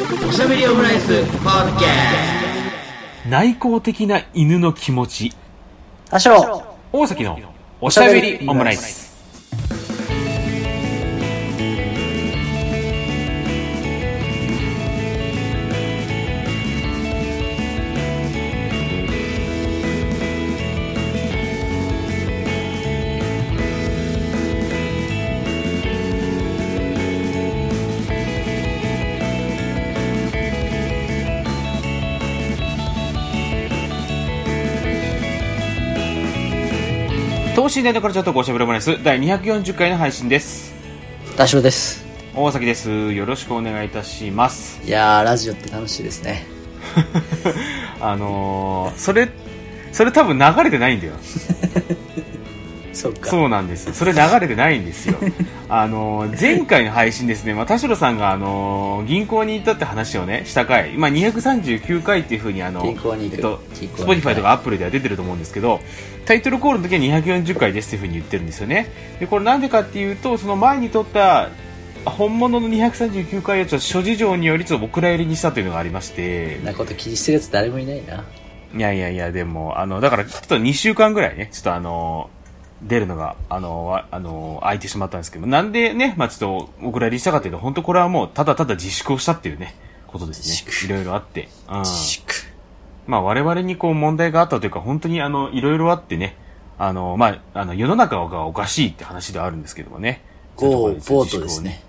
おしゃべりオムライスポッドキャ内向的な犬の気持ち。多少大崎のおしゃべりオムライス等身大のからちょっとおしゃべりオムライス第240回の配信です。多少です。大崎です。よろしくお願いいたします。いやーラジオって楽しいですね。あのー、それそれ多分流れてないんだよ そうか。そうなんです。それ流れてないんですよ。あのー前回の配信ですね、まあ、田代さんが、あのー銀行に行ったって話をねした回、まあ、239回っていうふうにあの銀行に行く。えっと、銀行に Spotify とか Apple では出てると思うんですけどタイトルコールの時は240回ですっていうふうに言ってるんですよね。でこれなんでかっていうとその前に撮った本物の239回をちょ諸事情によりちょっとお蔵入りにしたというのがありまして。そんなこと気にしてるやつ誰もいないな。いやいやいや、でも、あの、だから、ちょっと2週間ぐらいね、ちょっとあの、出るのが、あの、わあの、空いてしまったんですけど、なんでね、まあちょっと、お蔵入りしたかっていうと、本当これはもう、ただただ自粛をしたっていうね、ことですね。いろいろあって。うん。自粛まあ我々にこう問題があったというか、本当にあの、いろいろあってね、あの、まあ、あの、世の中がおかしいって話ではあるんですけどもね。ゴーボートトですね。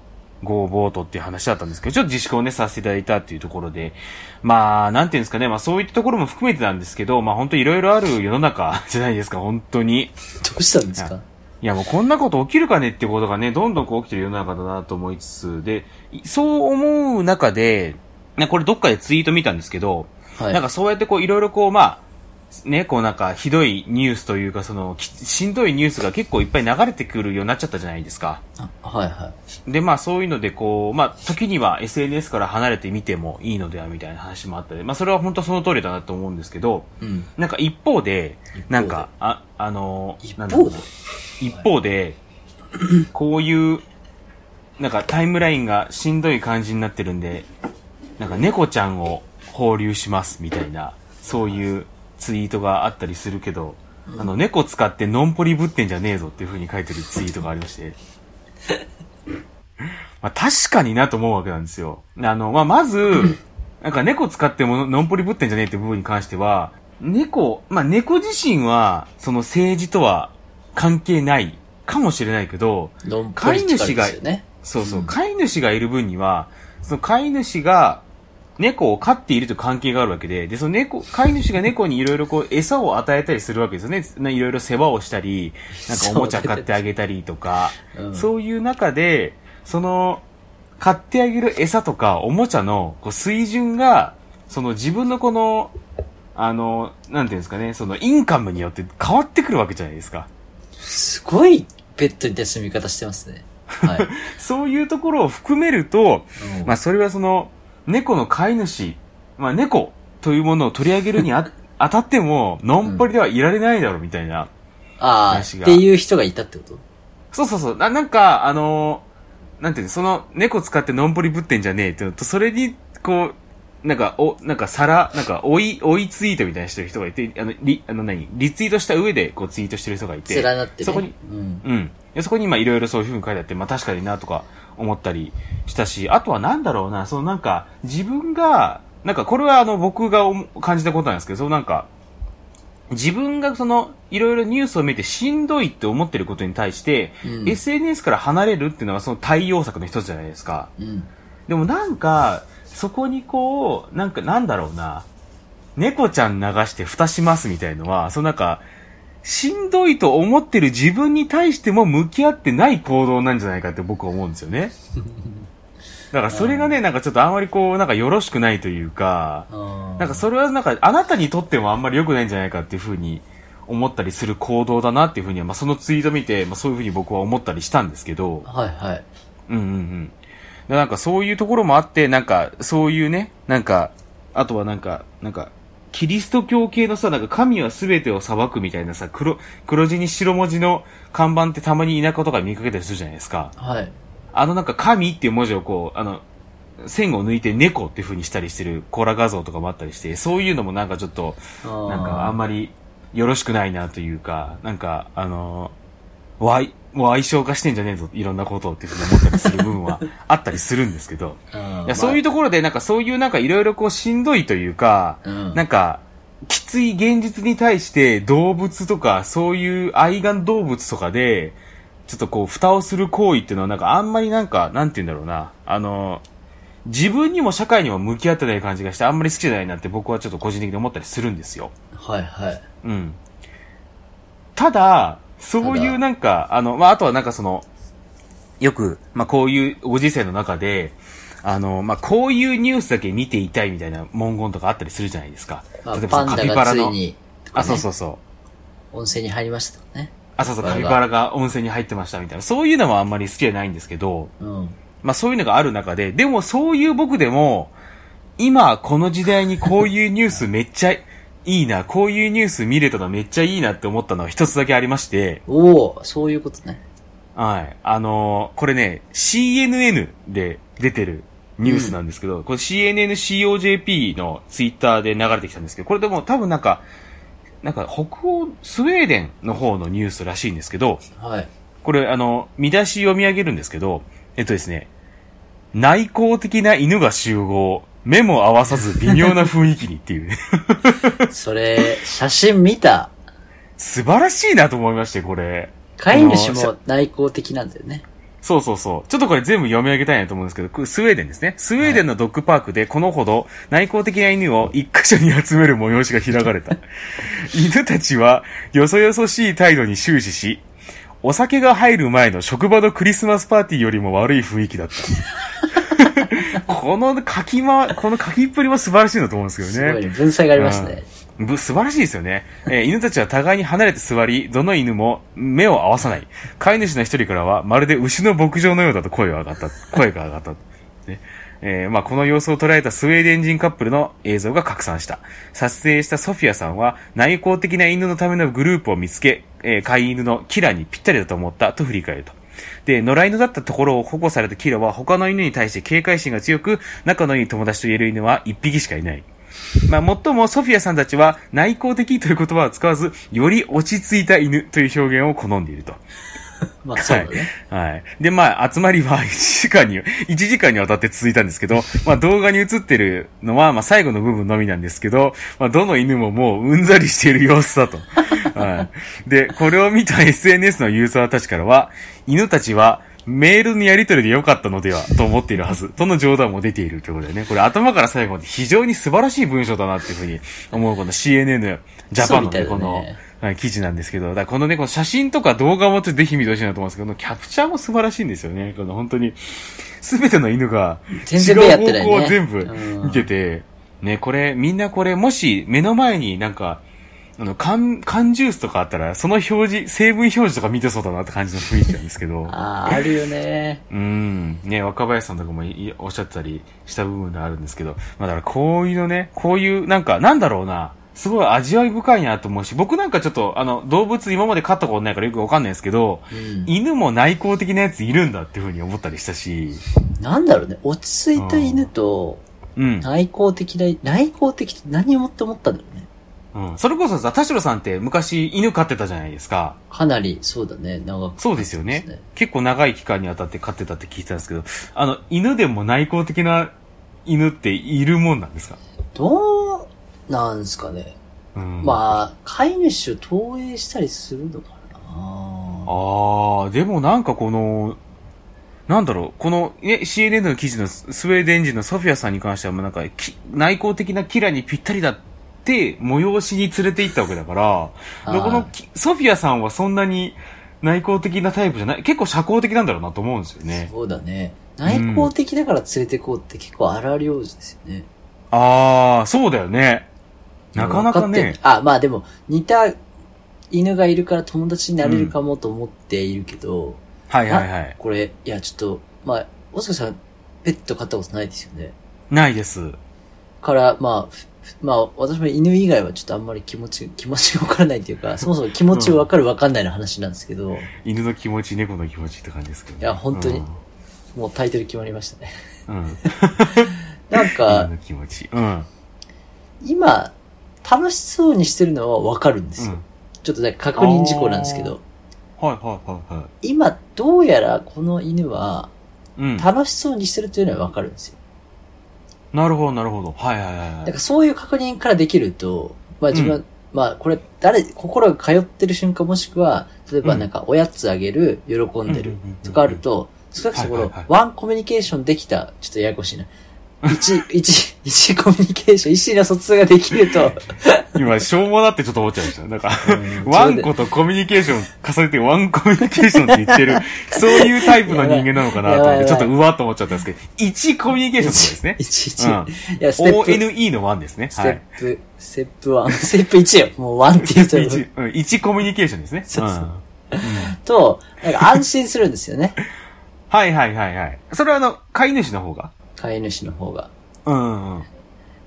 ゴーボートっていう話だったんですけど、ちょっと自粛をね、させていただいたっていうところで、まあ、なんていうんですかね、まあそういったところも含めてなんですけど、まあ本当いろいろある世の中 じゃないですか、本当に。どうしたんですか？いやもうこんなこと起きるかねってことがね、どんどんこう起きてる世の中だなと思いつつ、で、いそう思う中で、ねこれどっかでツイート見たんですけど、はい。なんかそうやってこういろいろこう、まあ、ね、こうなんかひどいニュースというか、その、きしんどいニュースが結構いっぱい流れてくるようになっちゃったじゃないですか。あはいはで、まあそういうのでこう、まあ時には SNS から離れてみてもいいのではみたいな話もあったり、まあそれは本当その通りだなと思うんですけど、いうん。なんか一方で、なんか、あ、あのなんだろう方で？一方で、こういう、なんかタイムラインがしんどい感じになってるんで、なんか猫ちゃんを放流しますみたいな、そういうツイートがあったりするけど、あの、猫使ってのんぽりぶってんじゃねえぞっていう風に書いてるツイートがありまして。まあ確かになと思うわけなんですよ。あの、まあまず、なんか猫使ってものんぽりぶってんじゃねえって部分に関しては、猫、まあ猫自身は、その政治とは関係ないかもしれないけど、ドンポリティカルですよねそうそう、飼い主がいる分には、その飼い主が猫を飼っていると関係があるわけで、で、その猫、飼い主が猫にいろいろこう餌を与えたりするわけですよね。ねいろいろ世話をしたり、なんかおもちゃ買ってあげたりとか、うん。そういう中で、その、買ってあげる餌とかおもちゃのこう水準が、その自分のこの、あの、なんていうんですかね、そのインカムによって変わってくるわけじゃないですか。すごいベッドに対する見方してますね。はい。そういうところを含めると、うん。まあそれはその、猫の飼い主、まあ猫というものを取り上げるにあ 当たっても、のんぽりではいられないだろうみたいな。ああっていう人がいたってこと？そうそうそう。ななんか、あのーなんていうの、その、猫使ってのんぽりぶってんじゃねえってのと、それに、こう、なんか、お、なんか、皿、なんか、追い、追いツイートみたいなしてる人がいて、あの、リ、あの何、リツイートした上で、こう、ツイートしてる人がいて。連なってねそこに、うんうん。でそこに今いろいろそういう風に書いてあって、まあ確かになとか思ったりしたし、あとはなんだろうな、そのなんか、自分が、なんかこれはあの僕が思感じたことなんですけど、そのなんか、自分がその、いろいろニュースを見てしんどいって思ってることに対して、うん SNS から離れるっていうのはその対応策の一つじゃないですか。うんでもなんか、そこにこう、なんかなんだろうな、猫ちゃん流して蓋しますみたいのは、そのなんか、しんどいと思ってる自分に対しても向き合ってない行動なんじゃないかって僕は思うんですよね。だからそれがね、なんかちょっとあんまりこう、なんかよろしくないというか、なんかそれはなんかあなたにとってもあんまり良くないんじゃないかっていうふうに思ったりする行動だなっていうふうには、まあそのツイート見て、まあそういうふうに僕は思ったりしたんですけど、はいはいうんうんうん。でなんかそういうところもあって、なんかそういうね、なんか、あとはなんか、なんか、キリスト教系のさ、なんか神は全てを裁くみたいなさ、黒、黒字に白文字の看板ってたまに田舎とか見かけたりするじゃないですか。はい。あのなんか神っていう文字をこう、あの、線を抜いて猫っていう風にしたりしてるコラ画像とかもあったりして、そういうのもなんかちょっと、なんかあんまりよろしくないなというか、なんか、あの、わい、もう相性化してんじゃねえぞ、いろんなことをっていうふうに思ったりする部分は あったりするんですけど、いやそういうところでなんかそういうなんかいろいろこうしんどいというか、うんなんか、きつい現実に対して動物とかそういう愛玩動物とかで、ちょっとこう蓋をする行為っていうのはなんかあんまりなんか、なんて言うんだろうな、あの、自分にも社会にも向き合ってない感じがしてあんまり好きじゃないなって僕はちょっと個人的に思ったりするんですよ。はいはい。うん。ただ、そういうなんか、あの、まあ、あとはなんかその、よく、まあ、こういうご時世の中で、あの、まあ、こういうニュースだけ見ていたいみたいな文言とかあったりするじゃないですか。まあ、例えばパンダがついに、あ、そうそうそう。温泉に入りましたね。あ、そうそう、カピバラが温泉に入ってましたみたいな。そういうのもあんまり好きじゃないんですけど、うん。まあそういうのがある中で、でもそういう僕でも、今この時代にこういうニュースめっちゃいいな、こういうニュース見れたのめっちゃいいなって思ったのは一つだけありまして、おおそういうことね。はい。あのーこれね、CNN で出てるニュースなんですけど、これ CNN COJP のツイッターで流れてきたんですけど、これでも多分なんか、なんか北欧、スウェーデンの方のニュースらしいんですけど、はい。これあの、見出し読み上げるんですけど、えっとですね、内向的な犬が集合、目も合わさず微妙な雰囲気にっていうね、それ、写真見た。素晴らしいなと思いまして、これ。飼い主も内向的なんだよね。そうそうそう。ちょっとこれ全部読み上げたいなと思うんですけど、スウェーデンですね。スウェーデンのドッグパークでこのほど内向的な犬を一箇所に集める催しが開かれた。犬たちはよそよそしい態度に終始し、お酒が入る前の職場のクリスマスパーティーよりも悪い雰囲気だった。この書きま、この書きっぷりも素晴らしいなと思うんですけどね。すごいね。文才がありますね。ぶ素晴らしいですよね。えー犬たちは互いに離れて座り、どの犬も目を合わさない。飼い主の一人からは、まるで牛の牧場のようだと声が上がった。声が上がった。ねえーまあ、この様子を捉えたスウェーデン人カップルの映像が拡散した。撮影したソフィアさんは、内向的な犬のためのグループを見つけ、えー飼い犬のキラにぴったりだと思ったと振り返ると。で、野良犬だったところを保護されたキラは他の犬に対して警戒心が強く、仲のいい友達と言える犬は一匹しかいない。まあ、もっともソフィアさんたちは内向的という言葉を使わず、より落ち着いた犬という表現を好んでいると。まあそうだね。はい。で、まあ、集まりは1時間に、1時間にわたって続いたんですけど、まあ、動画に映ってるのは、まあ、最後の部分のみなんですけど、まあ、どの犬ももううんざりしている様子だと。はい。で、これを見た SNS のユーザーたちからは、犬たちは、メールのやり取りで良かったのではと思っているはず。との冗談も出ているということでね。これ頭から最後まで非常に素晴らしい文章だなっていうふうに思うこの CNN ジャパンのね、この、はい、記事なんですけど、だこのね、この写真とか動画もちょっとぜひ見てほしいなと思うんですけど、このキャプチャーも素晴らしいんですよね。この本当に、すべての犬が、全然目やってないね違う方向を全部うん見てて、ね、これ、みんなこれ、もし目の前になんか、あの、缶、缶ジュースとかあったら、その表示、成分表示とか見てそうだなって感じの雰囲気なんですけど。ああ、あるよね。うん。ね、若林さんとかもおっしゃってたりした部分があるんですけど、まあだからこういうのね、こういう、なんか、なんだろうな、すごい味わい深いなと思うし、僕なんかちょっと、あの、動物今まで飼ったことないからよくわかんないですけど、うん。犬も内向的なやついるんだっていうふうに思ったりしたし、なんだろうね。落ち着いた犬と、うん。内向的な、内向的って何をもって思ったんだろうね。うん。それこそさ、田代さんって昔犬飼ってたじゃないですか。かなり、そうだね、長く。そうですよねそうですね。結構長い期間にわたって飼ってたって聞いてたんですけど、あの、犬でも内向的な犬っているもんなんですか？どうなんすかね。うん。まあ、飼い主を投影したりするのかな。ああ、でもなんかこの、なんだろう、この、ね、CNN の記事のススウェーデン人のソフィアさんに関してはなんか、き内向的なキラにぴったりだって、催しに連れて行ったわけだから、このきソフィアさんはそんなに内向的なタイプじゃない、結構社交的なんだろうなと思うんですよね。そうだね。内向的だから連れてこうって結構荒療治ですよね。ああ、そうだよね。なかなかね。あ、まあでも、似た犬がいるから友達になれるかもと思っているけど、はいはいはい。これ、いや、ちょっと、まあ、もしかしたら、ペット飼ったことないですよね。ないです。から、まあ、ふまあ、私も犬以外はちょっとあんまり気持ち、気持ちがわからないというか、そもそも気持ちをわかるわかんないの話なんですけど、犬の気持ち、猫の気持ちって感じですけど、ね。いや本当にうんもうタイトル決まりましたね。うん。なん犬か、の気持ち。うん。今、楽しそうにしてるのはわかるんですよ。うんちょっとね、確認事項なんですけど、はいはいはいは今、どうやらこの犬は、い。うん。楽しそうにしてるというのはわかるんですよ。なるほどなるほど。はいはいはいはい。だからそういう確認からできると、まあ自分は、うまあこれ、誰、心が通ってる瞬間もしくは、例えばうんなんかおやつあげる、喜んでるうんうんうんうんとかあると、少なくともワンコミュニケーションできた、ちょっとややこしいな。一、一、一コミュニケーション、一の疎通ができると、今、しょうもなってちょっと思っちゃいました。なんかうん、ワンコとコミュニケーション重ねてワンコミュニケーションって言ってる、そういうタイプの人間なのかなと思って、ちょっとうわっと思っちゃったんですけど、1コミュニケーションですね。一、一、うんいや、ステップ、ONE の1ですね。ステッはい。プ、ステップ1、ステップ1よ。もう1って言うと、1、うん1コミュニケーションですね。そうそうんうんと、なんか安心するんですよね。はいはいはいはい。それはあの、飼い主の方が？飼い主の方が。うんうん。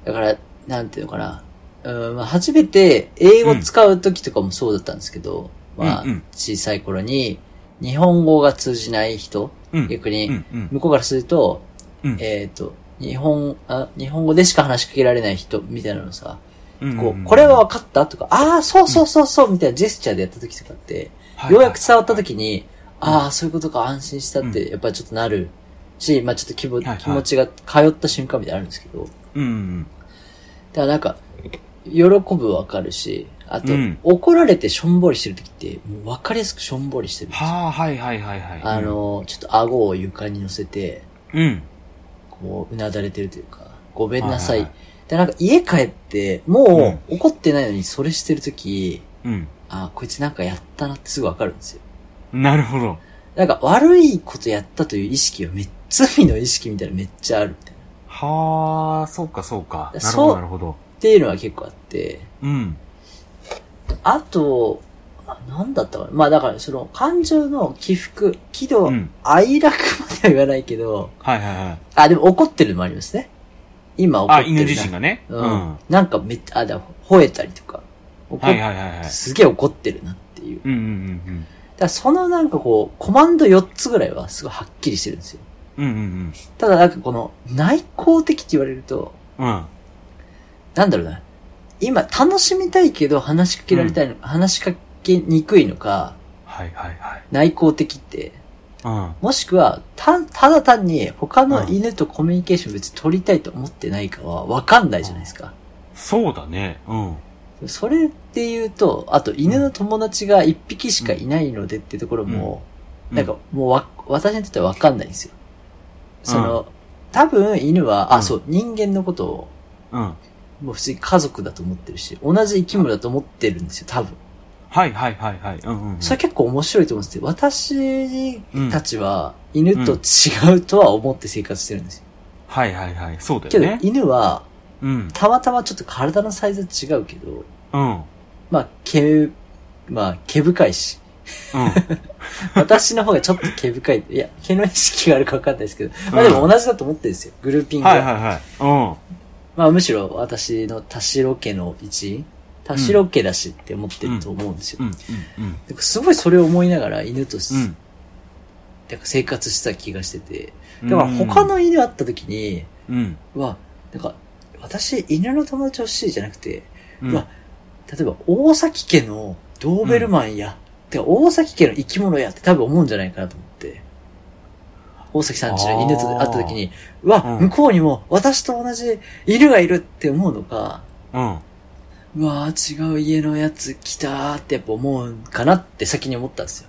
だから、なんていうのかな。うん、まあ、初めて英語使う時とかもそうだったんですけど、まあうん。うん、小さい頃に、日本語が通じない人、うん。逆に、向こうからすると、うん。えっ、と、日本、あ、日本語でしか話しかけられない人みたいなのさ、うんこう、これは分かった？とか、ああ、そうそうそうそう、みたいなジェスチャーでやった時とかって、はいようやく伝わった時に、ああ、そういうことか安心したって、うやっぱりちょっとなるし、まあちょっと気もはいはい気持ちが通った瞬間みたいなのあるんですけど、うんうんだからなんか、喜ぶわかるし、あと、うん怒られてしょんぼりしてる時って、もうわかりやすくしょんぼりしてるんですよ。はあ、はいはいはいはい。あ、の、ちょっと顎を床に乗せて、うん。こう、うなだれてるというか、ごめんなさい。はいはいはいで、なんか家帰って、もう怒ってないのにそれしてる時、うん。あ、こいつなんかやったなってすぐわかるんですよ。なるほど。なんか悪いことやったという意識はめっ罪の意識みたいなのめっちゃあるみたいな。はあ、そうかそうか。なるそうほどなるほど。っていうのは結構あって、うん。あと、あなんだったかな。まあだからその感情の起伏、喜怒、うん哀楽までは言わないけど、はいはいはい。あ、でも怒ってるのもありますね。今怒っあ、てるな。犬自身がね。う。うんん。はなんかめっちゃ、あ、だ吠えたりとか。怒っいはいはいはい。すげえ怒ってるなっていう。うんうんうんだからそのなんかこう、コマンド4つぐらいはすごいはっきりしてるんですよ。うん。うんうんただなんかこの内向的って言われると、うん。うん。なんだろうな。今楽しみたいけど話しかけられたいの、話しかけにくいのか、はいはいはい。内向的って、うん。もしくは、た、ただ単に他の犬とコミュニケーション別に取りたいと思ってないかはわかんないじゃないですか。そうだね。うん。それで言うと、あと犬の友達が一匹しかいないのでってところも、うんなんかもうわ、私にとってはわかんないんですよ。その、う多分犬は、あ、うんそう、人間のことを、うん。もう普通に家族だと思ってるし、同じ生き物だと思ってるんですよ、多分。はいはいはいはい。うんうんうん。それ結構面白いと思うんですよ。私たちは犬と違うとは思って生活してるんですよ。はいはいはい。そうだけどよね。犬は、うん。たまたまちょっと体のサイズは違うけど、うん。まあ、毛、まあ、毛深いし。うん。私の方がちょっと毛深い。いや、毛の意識があるかわかんないですけど。まあでも同じだと思ってるんですよ。グルーピングは。はいはいはい。うん。まあむしろ私の田代家の一員？田代家だしって思ってると思うんですよ。うん。うん。なんかすごいそれを思いながら犬とし、うん。なんか生活した気がしてて。うん。だから他の犬会った時に、うん。うわ、なんか、私犬の友達欲しいじゃなくて、うん。うわ例えば大崎家のドーベルマンや、てか大崎家の生き物やって多分思うんじゃないかなと思って。大崎さんちの犬と会った時に、うわ、うん向こうにも私と同じ犬がいるって思うのか、うん。うわー違う家のやつ来たーってやっぱ思うかなって先に思ったんですよ。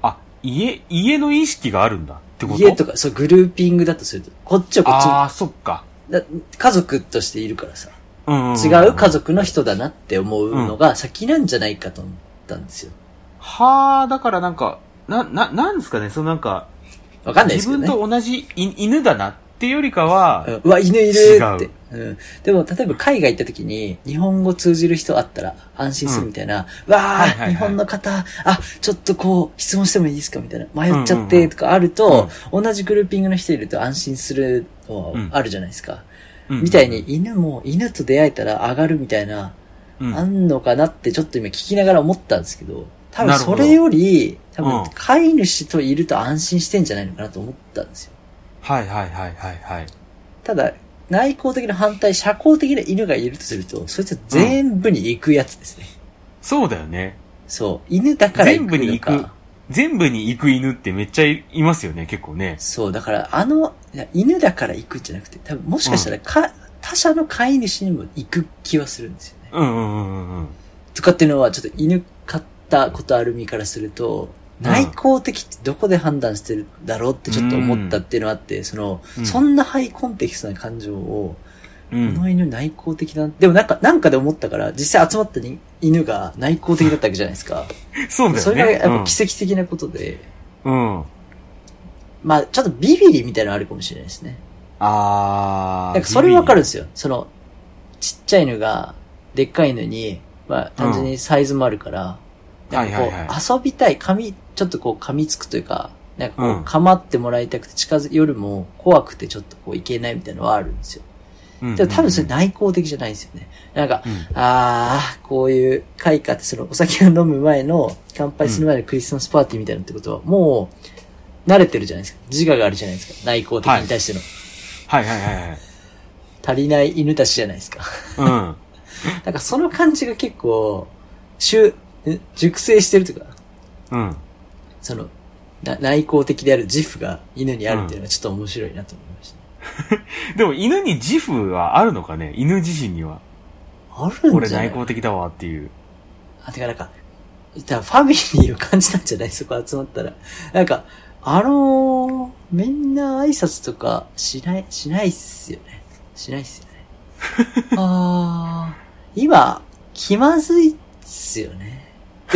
あ、家、家の意識があるんだってこと？家とか、そう、グルーピングだとすると、こっちはこっちああ、そっか。だ家族としているからさ、うんんん。違う家族の人だなって思うのが先なんじゃないかと思ったんですよ。はあ、だからなんか、な、な、なんですかね、そのなんか、わかんないですけどね。自分と同じい犬だなっていうよりかは、うんうわ、犬いるって。うん。でも、例えば海外行った時に、日本語通じる人あったら安心するみたいな、わあ、はいはいはい日本の方、あ、ちょっとこう、質問してもいいですかみたいな。迷っちゃって、とかあると、同じグルーピングの人いると安心するのうんあるじゃないですか。うんみたいに、犬も、犬と出会えたら上がるみたいな、うんあんのかなってちょっと今聞きながら思ったんですけど、多分それより、多うん分飼い主といると安心してんじゃないのかなと思ったんですよ。はいはいはいはいはい。ただ、内向的な反対、社交的な犬がいるとすると、そいつは全部に行くやつですね。そうだよね。そう。犬だから行全部に。行く。全部に行く犬ってめっちゃいいますよね、結構ね。そう、だから、あの、犬だから行くんじゃなくて、多分もしかしたらか、他者の飼い主にも行く気はするんですよね。うんうんうんうんうん。とかっていうのは、ちょっと犬飼ったことある身からすると、うん内向的ってどこで判断してるんだろうってちょっと思ったっていうのがあって、その、うんそんなハイコンテキストな感情を、こうん。の犬内向的な、でもなんか、なんかで思ったから、実際集まったに犬が内向的だったわけじゃないですか。そうだよね。それがやっぱ奇跡的なことで、うん。うん。まあちょっとビビリみたいなのあるかもしれないですね。あー。なんかそれわかるんるですよ。その、ちっちゃい犬が、でっかい犬に、まあ単純にサイズもあるから、なんかこう、はいはいは遊びたい、噛み、ちょっとこう噛みつくというか、なんかこう、うん噛まってもらいたくて近づ、夜も怖くてちょっとこういけないみたいなのはあるんですよ。でも多分それ内向的じゃないんですよね。なんか、うんああ、こういう会かって、そのお酒を飲む前の、乾杯する前のクリスマスパーティーみたいなのってことは、もう、慣れてるじゃないですか。自我があるじゃないですか。内向的に対しての。はいはいはいはい。足りない犬たちじゃないですか。うん。なんかその感じが結構、習、え熟成してるというか、うん。その、な内向的である自負が犬にあるっていうのがちょっと面白いなと思いました。でも犬に自負はあるのかね？犬自身には。あるん俺内向的だわっていう。あ、てかなんか、だからファミリーを感じたんじゃない？そこ集まったら。なんか、あのー、みんな挨拶とかしない、しないっすよね。しないっすよね。あー、今、気まずいっすよね。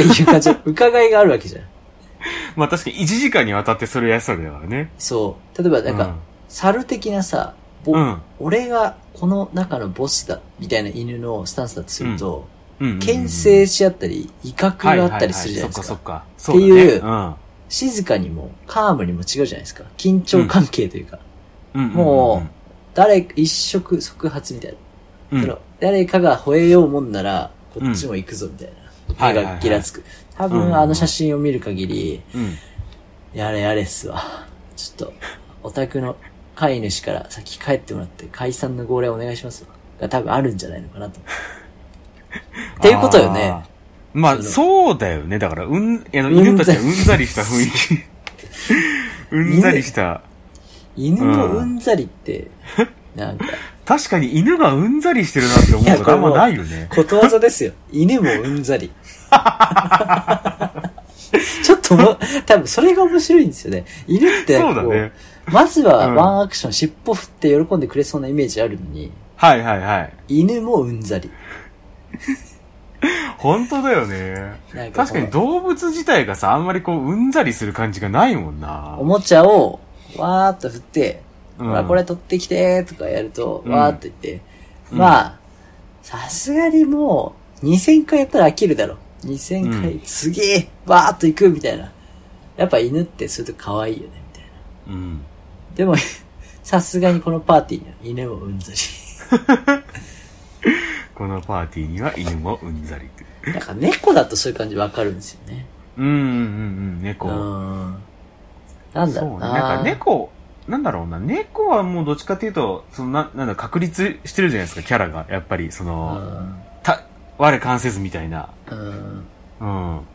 っていう感じの伺いがあるわけじゃん。まあ確かに1時間にわたってそれやってたわけだからね。そう。例えばなんか、猿的なさ、ぼうん。うん。俺がこの中のボスだ、みたいな犬のスタンスだとすると、うんうんうん。牽制し合ったり、威嚇があったりするじゃないですか。そっかそっか。っていうそうだね静かにも、カームにも違うじゃないですか。緊張関係というか。うん。うんもう、誰、一触即発みたいな。うん、その誰かが吠えようもんなら、こっちも行くぞみたいな。目がギラつく。多うん分あの写真を見る限り、うん。やれやれっすわ。ちょっと、お宅の飼い主から先帰ってもらって解散の号令お願いしますわ。が多分あるんじゃないのかなと。っていうことよね。まあ、そうだよね。だから、うん、あの、犬たちはうんざりした雰囲気。うんざりした。犬のうんざりって、なんか、確かに犬がうんざりしてるなって思うことあんまないよね。ことわざですよ。犬もうんざり。ちょっとも、多分それが面白いんですよね。犬ってこう、そうだね。まずはうんワンアクション、尻尾振って喜んでくれそうなイメージあるのに、はいはいはい。犬もうんざり。本当だよね。か確かに動物自体がさ、あんまりこう、うんざりする感じがないもんなお。もちゃを、わーっと振って、うんこれ取ってきてとかやると、うんわーっと言って、うんまあ、さすがにもう、2000回やったら飽きるだろ。2000回、うんすげえ、わーっと行くみたいな。やっぱ犬ってすると可愛いよね、みたいな。うん。でも、さすがにこのパーティーには犬もうんざ このパーティーには犬もうんざり。なんか猫だとそういう感じわかるんですよね。うんうんうんうん、猫。うん。なんだそうね。ろうな。なんか猫、なんだろうな。猫はもうどっちかっていうと、そのな、なんだ、確立してるじゃないですか、キャラが。やっぱり、その、た、我関せずみたいな。うん。うん。うん。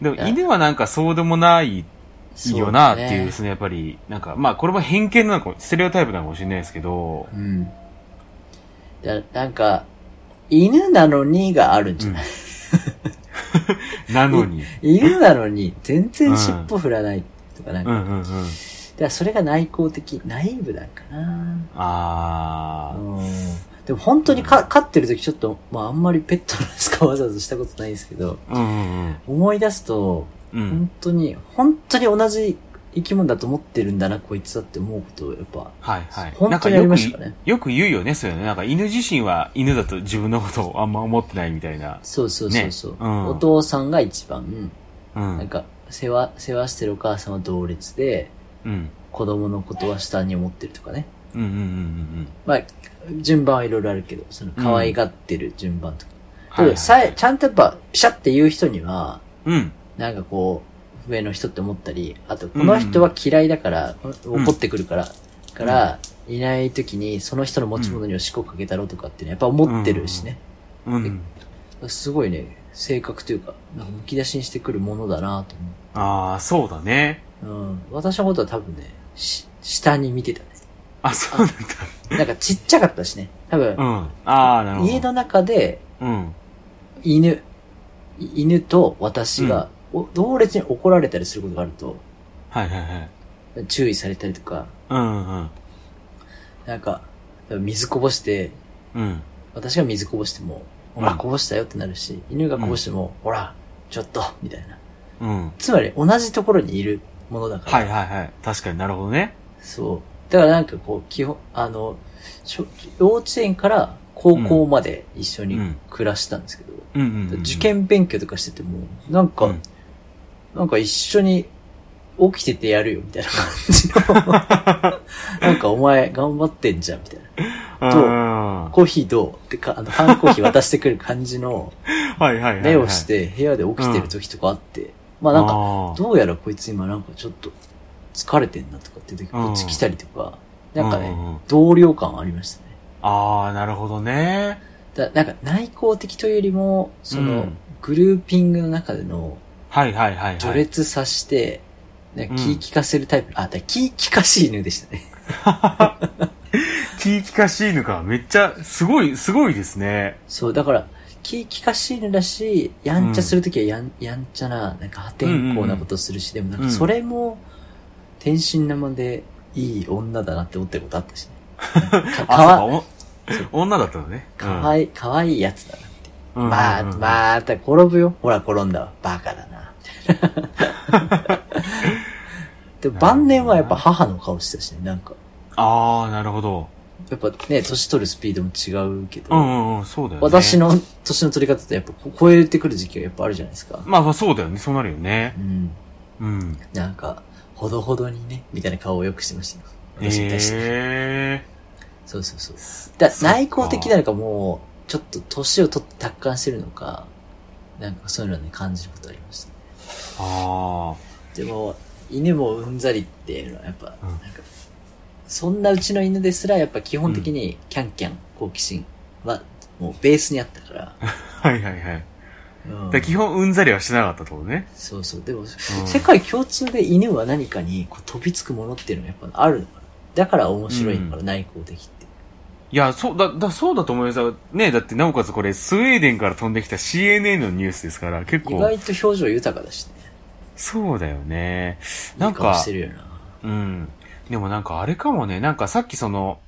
でも犬はなんかそうでもないよなっていう、そのやっぱり、なんか、まあこれも偏見なのかも、ステレオタイプなのかもしれないですけど、うん。だなんか、犬なのにがあるんじゃない、なのに。犬なのに全然尻尾振らないとかなんか、うんうんうん。だからそれが内向的、ナイーブなんかなあー。うん。でも本当にか飼ってる時ちょっと、まああんまりペットの使わざずしたことないですけど、うんうん思い出すと、うん。うん。本当に、本当に同じ生き物だと思ってるんだな、こいつだって思うことをやっぱ、はいはい。本当にありましたねなんかよくよく言うよね、そういうのね。なんか犬自身は犬だと自分のことをあんま思ってないみたいな。そうそうそうそう、ねうんお父さんが一番、うん。なんか、世話、世話してるお母さんは同列で、うん。子供のことは下に思ってるとかね。うんうんうんうんまあ、順番はいろいろあるけど、その可愛がってる順番とか。うん。え、ちゃんとやっぱ、ピシャって言う人には、うん。なんかこう、上の人って思ったり、あと、この人は嫌いだから、怒ってくるから、から、いない時に、その人の持ち物におしっこかけたろうとかってね、やっぱ思ってるしね。うん。すごいね、性格というか、なんかむき出しにしてくるものだなとああ、そうだね。思う。うん。私のことは多分ね、し、下に見てたね。あ、そうなんだ。なんかちっちゃかったしね。多分う、ん。ああ、なるほど。家の中で、うん。犬、い犬と私が、お同列に怒られたりすることがあると、はいはいはい。注意されたりとか、うんうん。なんか、水こぼして、うん。私が水こぼしても、ほら、こぼしたよってなるし、犬がこぼしても、ほら、ちょっと、みたいな。うん。つまり、同じところにいるものだから。はいはいはい。確かになるほどね。そう。だからなんかこう、基本、あの、幼稚園から高校まで一緒にうん暮らしたんですけど、うんうんうん。受験勉強とかしてても、なんか、うんなんか一緒に起きててやるよ、みたいな感じの。なんかお前頑張ってんじゃん、みたいな。とうんコーヒーどうってか、あの、缶コーヒー渡してくる感じの。目をして部屋で起きてる時とかあって、まあなんか、どうやらこいつ今なんかちょっと疲れてんなとかって時こっち来たりとか、なんかね、うんうん同僚感ありましたね。ああ、なるほどね。だなんか内向的というよりも、その、うんグルーピングの中でのはいはいはいはい。序列さして、ねうん気利かせるタイプ、あ、だ気利かしい犬でしたね。気利かしいのか。めっちゃ、すごい、すごいですね。そう、だから、気利かしい犬だし、やんちゃするときはやん、やんちゃな、なんか破天荒なことをするし、でもなんかそれも、天真生でいい女だなって思ったことあったしね。かわ、女だったのね。かわいい、かわいいやつだなって。うんまあ、また転ぶよ。ほら、転んだわ。バカだな。でも晩年はやっぱ母の顔してたしね、なんか。ああ、なるほど。やっぱね、年取るスピードも違うけど、うんうんうん、そうだよね。私。の年の取り方ってやっぱこ超えてくる時期がやっぱあるじゃないですか。まあまあそうだよね。そうなるよねう。ん。うん。なんか、ほどほどにね、みたいな顔をよくしてましたよ。私に対して。へそうそうそう。だ内向的なのかもう、ちょっと年を取って達観してるのか、なんかそういうのね、感じることありました。ー。あでも、犬もうんざりっていうのはやっぱ、うんなんか、そんなうちの犬ですらやっぱ基本的にキャンキャン好奇心はもうベースにあったから、あ。はいはいはい。うん基本うんざりはしてなかったってことね。そうそう。でも、世界共通で犬は何かにこう飛びつくものっていうのはやっぱあるのかな。だから面白いのかな、内向的って。いや、そうだ、だ、そうだと思いますよ。ねだってなおかつこれ、スウェーデンから飛んできた CNN のニュースですから、結意構、外と表情豊かだしね。そうだよね。ないんい顔かして、るよな。うん。でもなんかあれかもね、なんかさっきその、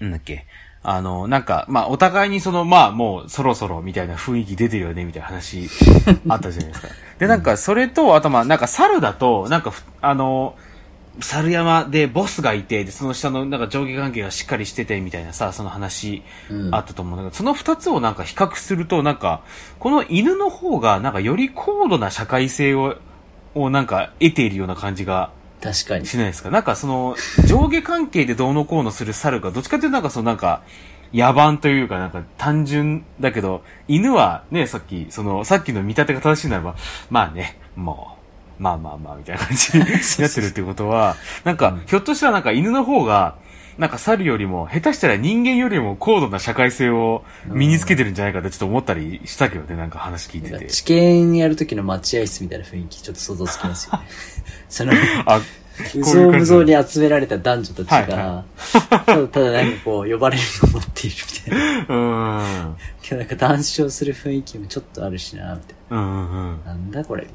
なんだっけ、あの、なんか、まあ、お互いにその、まあ、もうそろそろみたいな雰囲気出てるよね、みたいな話 あったじゃないですか。で、なんか、それと、あとまあ、なんか猿だと、なんかふ、あの、猿山でボスがいて、で、その下のなんか上下関係がしっかりしてて、みたいなさ、その話うん。あったと思うんだけど、その二つをなんか比較すると、なんか、この犬の方が、なんかより高度な社会性を、をなんか得ているような感じが確かに。しないですか？なんかその、上下関係でどうのこうのする猿が、どっちかというとなんかそのなんか、野蛮というかなんか単純だけど、犬はね、さっき、その、さっきの見立てが正しいならば、まあね、もう、まあまあまあ、みたいな感じになってるってことは、なんか、ひょっとしたらなんか犬の方が、なんか猿よりも、下手したら人間よりも高度な社会性を身につけてるんじゃないかってちょっと思ったりしたけどね、なんか話聞いてて。知見やるときの待合室みたいな雰囲気ちょっと想像つきますよね。その、あ、うこういうぞ感じうむぞうに集められた男女たちが、はいはただただなんかこう、呼ばれるのを待っているみたいな。うーん。今日なんか談笑する雰囲気もちょっとあるしな、みたいうんうんうん。な。なんだこれ。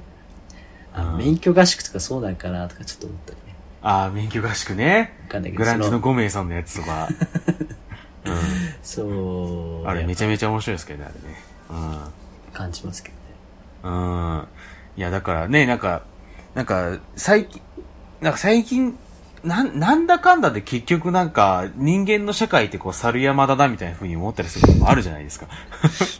あうん免許合宿とかそうなんかなとかちょっと思ったりね。ああ、免許合宿ね。わかんないけど、グランジその、の5名さんのやつとか。うそう、ん。あれめゃちゃめちゃ面白いですけどね、あれね。感じますけどね。うん。うん。いや、だからね、なんか、なんか、最近、なんか最近、なん、なんだかんだで結局なんか、人間の社会ってこう、猿山だなみたいな風に思ったりすることもあるじゃないですか。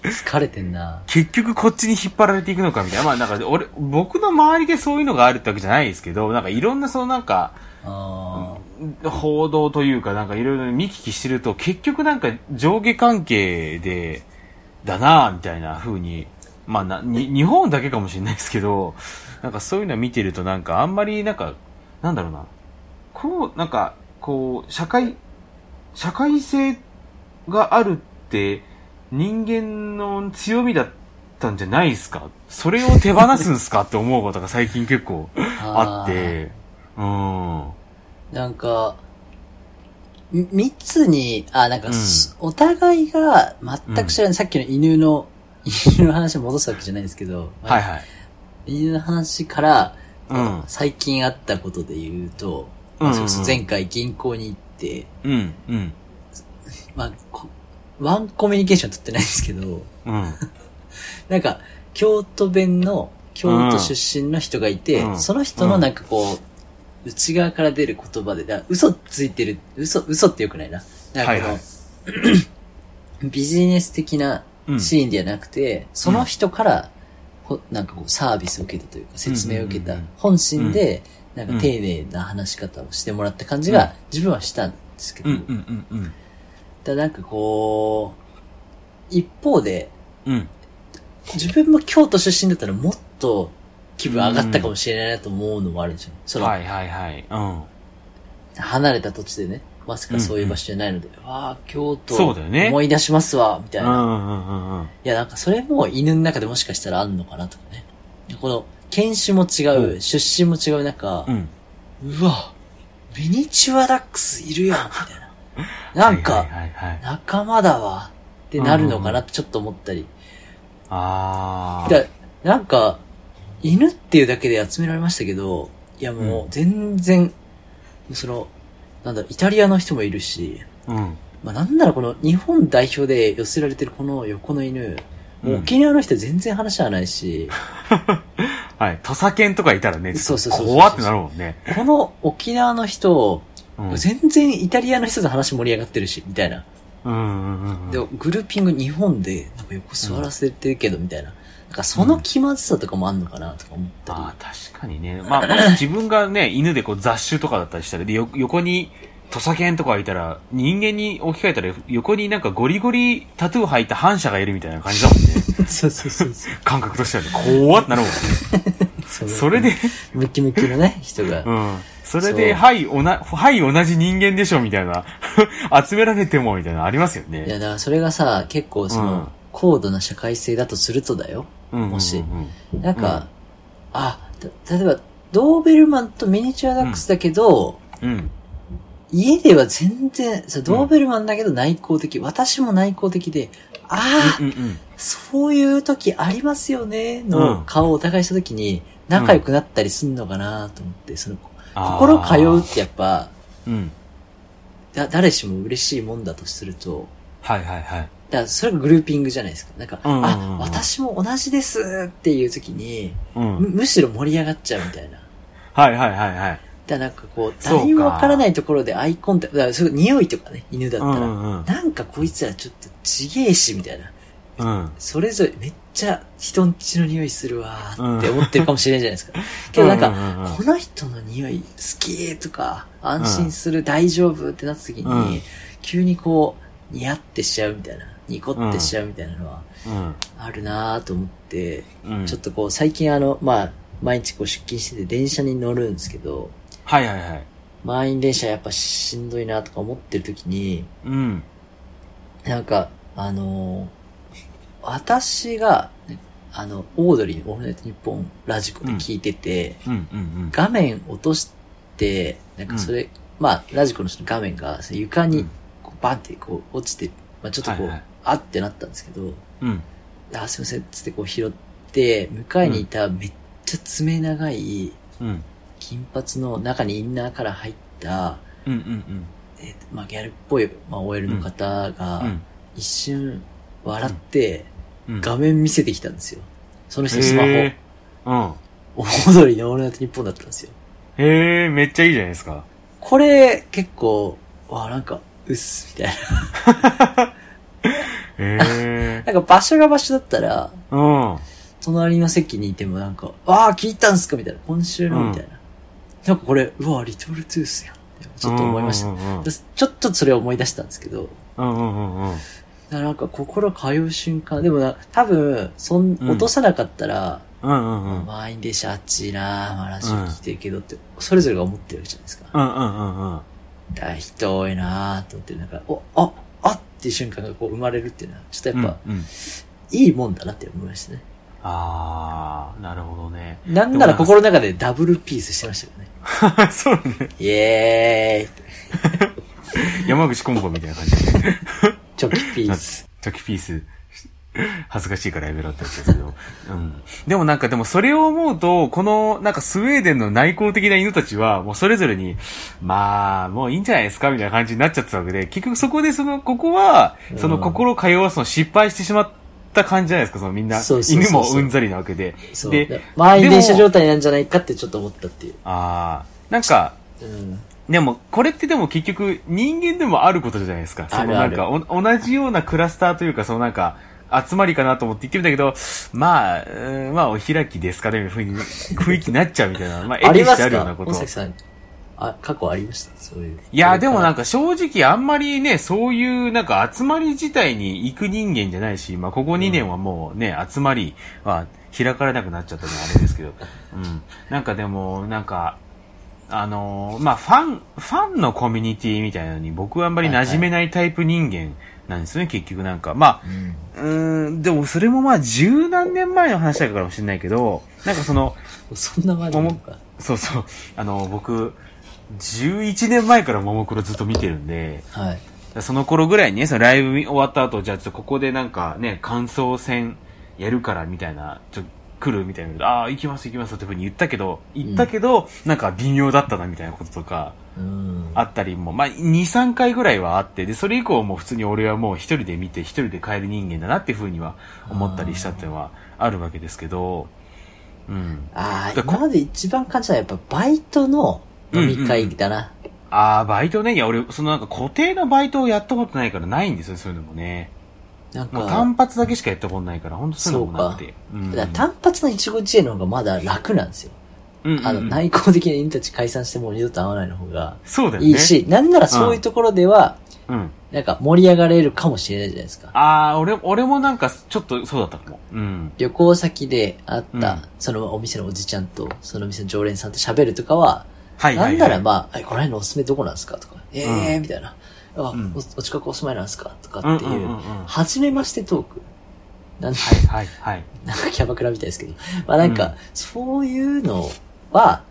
疲れてんな。結局こっちに引っ張られていくのかみたいな。まあなんか、俺、僕の周りでそういうのがあるってわけじゃないですけど、なんかいろんなそのなんか、あ報道というかなんかいろいろ見聞きしてると結局なんか上下関係でだなぁみたいな風にまあなに日本だけかもしれないですけどなんかそういうの見てるとなんかあんまりなんか、なんだろうな。こう、なんか、こう、社会、社会性があるって人間の強みだったんじゃないですか？それを手放すんすかって思うことが最近結構あって、うん。なんか、み密に、あ、なんか、うん。すお互いが全く知らない、さっきの犬の、犬の話戻すわけじゃないですけど、はいはい。犬の話から、うん。最近あったことで言うと、うんうん前回銀行に行って、うん、うん、まあ、こワンコミュニケーション取ってないんですけど、うん。なんか、京都弁の、京都出身の人がいて、うん。その人のなんかこう、内側から出る言葉で、だから嘘ついてる、嘘、嘘ってよくないな。なんかこの、はいはい。ビジネス的なうん。シーンではなくて、その人から、ほなんかこうサービスを受けたというか、説明を受けたうん。うんうん本心で、なんか丁寧な話し方をしてもらった感じが、自分はしたんですけど、うん、うん、うん、ただなんかこう、一方で、うん。自分も京都出身だったらもっと気分上がったかもしれないなと思うのもあるんですよ。その、はいはいはい。うん。離れた土地でね、まさかそういう場所じゃないので、わあ、京都、そうだよね思い出しますわ、みたいうな。ん、うん、うん、うん。いや、なんかそれも犬の中でもしかしたらあんのかなとかね。この、犬種も違う、う出身も違う中う、ん。うわ、ミニチュアダックスいるやん、みたいな。なんか、はいはいはいはい。仲間だわ、ってなるのかなってちょっと思ったり。あだなんか、犬っていうだけで集められましたけど、いやもう全然、その、なんだろう、イタリアの人もいるし、あ。うん。まあなんならこの日本代表で寄せられてるこの横の犬、もう沖縄の人全然話はないし、はい。土佐犬とかいたらね、そうそうそう怖ってなるもんね。この沖縄の人、うん。全然イタリアの人と話盛り上がってるし、みたいな。うんうんうんで、グルーピング日本で、なんか横座らせてるけど、みたいな。なんかその気まずさとかもあんのかな、とか思ったり。ああ、確かにね。まあ、もし自分がね、犬でこう雑種とかだったりしたら、で、よ横に土佐犬とかいたら、人間に置き換えたら、横になんかゴリゴリタトゥー入った反射がいるみたいな感じだもんね。そうそうそうそう。感覚としてはね、怖ってなるもんね。そそれで、ムキムキのね、人が。うん。それで、はい、おな、はい、同じ人間でしょ、みたいな。集められても、みたいなのありますよいや、ね。だからそれがさ、結構その、うん高度な社会性だとするとだよ。うんうんうんもしなんか、あ、た例えば、ドーベルマンとミニチュアダックスだけど、うん。家では全然、そうドーベルマンだけど内向的、私も内向的で、ああ、うんうん。そういう時ありますよね、うんの顔をお互いした時に、仲良くなったりすんのかなと思って、その、あー心通うってやっぱ、うん。だ誰しも嬉しいもんだとすると、はいはいはい。だからそれがグルーピングじゃないですか。なんか、うんうんうんあ、私も同じですっていう時に、うん。むむしろ盛り上がっちゃうみたいな。はいはいはいはい。だなんかこう、誰もわからないところでアイコンタクト、だからそれ匂いとかね、犬だったら、うんうんなんかこいつらちょっとちげえし、みたいな。うん。それぞれめっちゃ人んちの匂いするわーって思ってるかもしれないじゃないですか。けどなんか、うんうんうんうんこの人の匂い好きとか、安心する、大丈夫ってなった時に、うん急にこう、ニヤってしちゃうみたいな、ニコってしちゃうみたいなのは、うん。あるなーと思って、うん。ちょっとこう、最近あの、まあ、毎日こう出勤してて電車に乗るんですけど、はいはいはい。満員電車やっぱしんどいなとか思ってる時に、うん。なんか、あのー私が、ねあの、オードリーのオールナイトニッポンラジコで聞いてて、うんうん画面落として、なんかそれ、まあ、ラジコの人の画面がその床にうんこうバンってこう落ちて、まあちょっとこう、はいはいあってなったんですけど、うん。うん。あ、すいません、つってこう拾って、向かいにいためっちゃ爪長い、うん。金髪の中にインナーから入った、うんうんえーとまあ、ギャルっぽい、まあ、OL の方がうん。うん。一瞬笑ってうん。画面見せてきたんですよ。その人スマホ、うん。オードリーのオールナイトニッポンだったんですよ。へえ、めっちゃいいじゃないですか。これ結構、わなんか、うっす、みたいへえ。な。なんか場所が場所だったら、うん。隣の席にいてもなんか、ああ、聞いたんすか？みたいな。今週の、うんみたいな。なんかこれ、うわリトルトゥースやん。ちょっと思いました。うんうんうんでちょっとそれを思い出したんですけど、うんうんうんなんか心通う瞬間、でもな、多分、そん、うん落とさなかったら、うんうんうん。満員電車あっちいなまあラジオ聞いてるけどって、それぞれが思ってるじゃないですか。うんうんうんうん。だ人多いなと思って、なんか、お、あ、あっていう瞬間がこう生まれるっていうのは、ちょっとやっぱ、うんうん、いいもんだなって思いましたね。あー、なるほどね。なんなら心の中でダブルピースしてましたよね。そうね。イエーイ山口コンボみたいな感じで。チョキピース。チョキピース。恥ずかしいからやめろってやつですけど。うん。でもなんか、でもそれを思うと、この、なんかスウェーデンの内向的な犬たちは、もうそれぞれに、まあ、もういいんじゃないですかみたいな感じになっちゃってたわけで、結局そこでその、ここは、その心を通わすの失敗してしまった感じじゃないですか、そのみんな。そうそうそう犬もうんざりなわけで。そう。でで、満員電車状態なんじゃないかってちょっと思ったっていう。ああ、なんか、うん。でも、これってでも結局、人間でもあることじゃないですか。そのなんかお、同じようなクラスターというか、そのなんか、集まりかなと思って言ってみたけど、まあ、まあ、お開きですかね、みたいな雰囲気になっちゃうみたいな。まあ、あります絵にしてあるようなかこと大崎さん、あ、過去ありました？そういう。いや、でもなんか、か正直あんまりね、そういうなんか集まり自体に行く人間じゃないし、まあここ2年はもうね、集まりは開かれなくなっちゃったのはあれですけど、うん。なんかでも、なんか、あのーまあファン、ファンのコミュニティみたいなのに僕はあんまり馴染めないタイプ人間なんですよね、結局なんか。まあ、うん。ん、でもそれもまあ十何年前の話だからかもしれないけど、なんかその、そんなまでなのか。そうそう、あの、僕、11年前からももクロずっと見てるんで、はい。その頃ぐらいにね、そのライブ終わった後、じゃあちょっとここでなんかね、感想戦やるからみたいな、ちょっと来るみたいな、ああ、行きます行きますってふうに言ったけど、言ったけど、なんか微妙だったなみたいなこととか、うん。あったりも、まあ、2、3回ぐらいはあって、で、それ以降もう普通に俺はもう一人で見て、一人で帰る人間だなっていうふうには思ったりしたっていうのはあるわけですけど、うん。ああ、だ今まで一番感じたのはやっぱバイトの飲み会だな。ああ、バイトね。いや、俺、そのなんか固定のバイトをやったことないからないんですよ、そういうのもね。なんか、単発だけしかやったことないから、本当そういうのもなくて。うんだから単発の一期一会の方がまだ楽なんですよ。うんうんあの、内向的な犬たち解散してもう二度と会わないの方がそうだよね。いいし、なんならそういうところでは、うん。なんか盛り上がれるかもしれないじゃないですか。ああ、俺、俺もなんか、ちょっとそうだったかも。うん。旅行先で会った、うんそのお店のおじちゃんと、その店の常連さんと喋るとかは、はいはい、はい。なんならまあ、えこの辺のおすすめどこなんですかとか、ええー、うんみたいな。あ、んお、お近くお住まいなんですかとかっていう、初めましてトーク。なんはいはいはい。なんかキャバクラみたいですけど。まあなんか、うんそういうのは、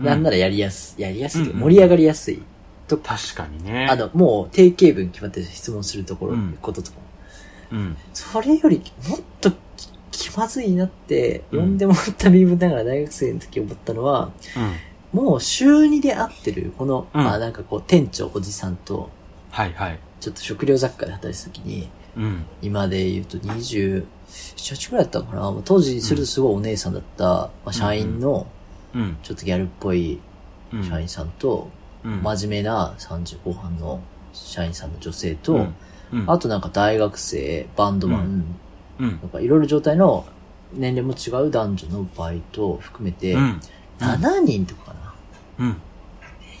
うんなんならやりやす、やりやすい盛り上がりやすい。と、確かにね。あの、もう定型文決まってる質問するところ、うんこととかも。うん。それよりもっとき気まずいなって、うん呼んでもらった身分ながら大学生の時思ったのは、うん。もう週2で会ってる、この、うんまあなんかこう、店長おじさんと、はいはい。ちょっと食料雑貨で働いてた時に、うん。今で言うと27、8ぐらいだったのかなもう当時するとすごいお姉さんだった、まあ、社員の、うん。ちょっとギャルっぽいうん。社員さんと、うん。真面目な30後半の社員さんの女性と、うん。うん。あとなんか大学生、バンドマン、うん。なんかいろいろ状態の年齢も違う男女のバイトを含めて、うん。7人とかかな。うん。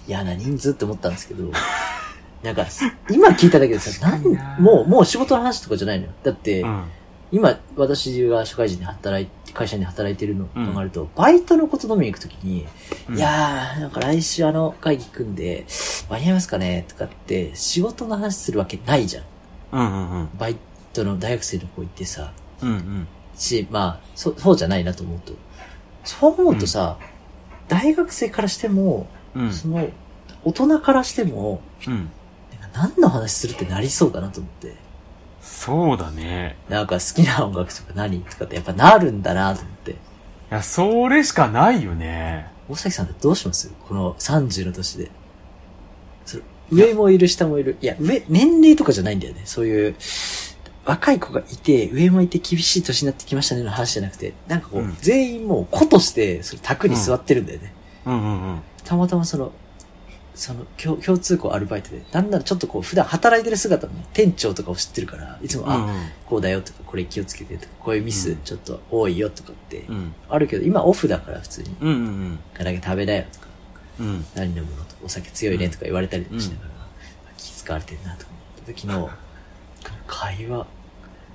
嫌な人数って思ったんですけど、なんか、今聞いただけでさ、なんもう、もう仕事の話とかじゃないのよ。だって、うん。今、私が社会人で働いて、会社に働いてるのとなると、バイトのこと飲みに行くときに、うんいやー、なんか来週あの会議組んで、間に合いますかねとかって、仕事の話するわけないじゃん。うんうんうん。バイトの大学生の子行ってさ、うんうん。し、まあ、そ、そうじゃないなと思うと。そう思うとさ、大学生からしても、うん。その、大人からしても、うん。なんか何の話するってなりそうだなと思って。そうだね。なんか好きな音楽とか何とかってやっぱなるんだなと思って。いや、それしかないよね。大崎さんってどうします？この30の年で。上もいる下もいる。いや、上、年齢とかじゃないんだよね。そういう、若い子がいて、上もいて厳しい年になってきましたねの話じゃなくて、なんかこう、うん全員もう子として、その卓に座ってるんだよね。うんうんうん。たまたまその、その共共通項アルバイトで、なんならちょっとこう普段働いてる姿も店長とかを知ってるから、いつも、あ、うんこうだよとか、これ気をつけてとか、こういうミスちょっと多いよとかってう、ん。ああるけど、今オフだから普通に、うんうん唐揚げ食べなよとか、うん。うん。何飲むのとか、お酒強いねとか言われたりしながら、気遣われてるなとか思った時の、会話、